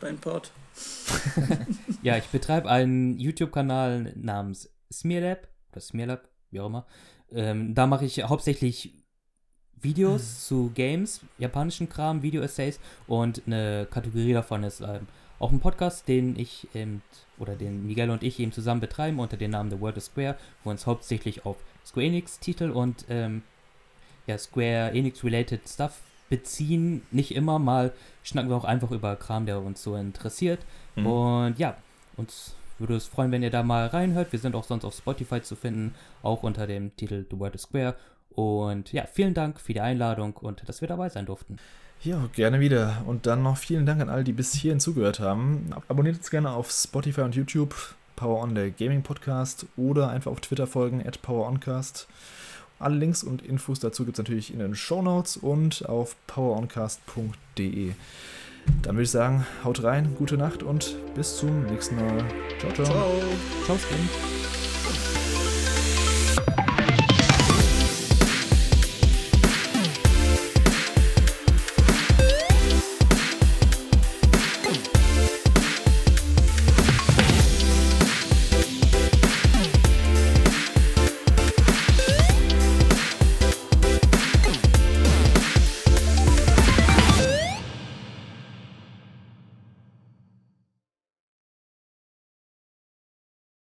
dein Part. *laughs* ja, ich betreibe einen YouTube-Kanal namens Smearlab oder Smearlab, wie auch immer. Ähm, da mache ich hauptsächlich Videos hm. zu Games, japanischen Kram, Video-Essays und eine Kategorie davon ist ähm, auch ein Podcast, den ich ähm, oder den Miguel und ich eben zusammen betreiben unter dem Namen The World of Square, wo uns hauptsächlich auf Square Enix-Titel und ähm, ja, Square Enix-related Stuff beziehen. Nicht immer, mal schnacken wir auch einfach über Kram, der uns so interessiert. Mhm. Und ja, uns würde es freuen, wenn ihr da mal reinhört. Wir sind auch sonst auf Spotify zu finden, auch unter dem Titel The World of Square. Und ja, vielen Dank für die Einladung und dass wir dabei sein durften. Ja, gerne wieder. Und dann noch vielen Dank an alle, die bis hierhin zugehört haben. Abonniert uns gerne auf Spotify und YouTube, Power On der Gaming Podcast oder einfach auf Twitter folgen, at PowerOncast. Alle Links und Infos dazu gibt es natürlich in den Show Notes und auf poweroncast.de. Dann würde ich sagen, haut rein, gute Nacht und bis zum nächsten Mal. Ciao, ciao. Ciao, ciao Skin.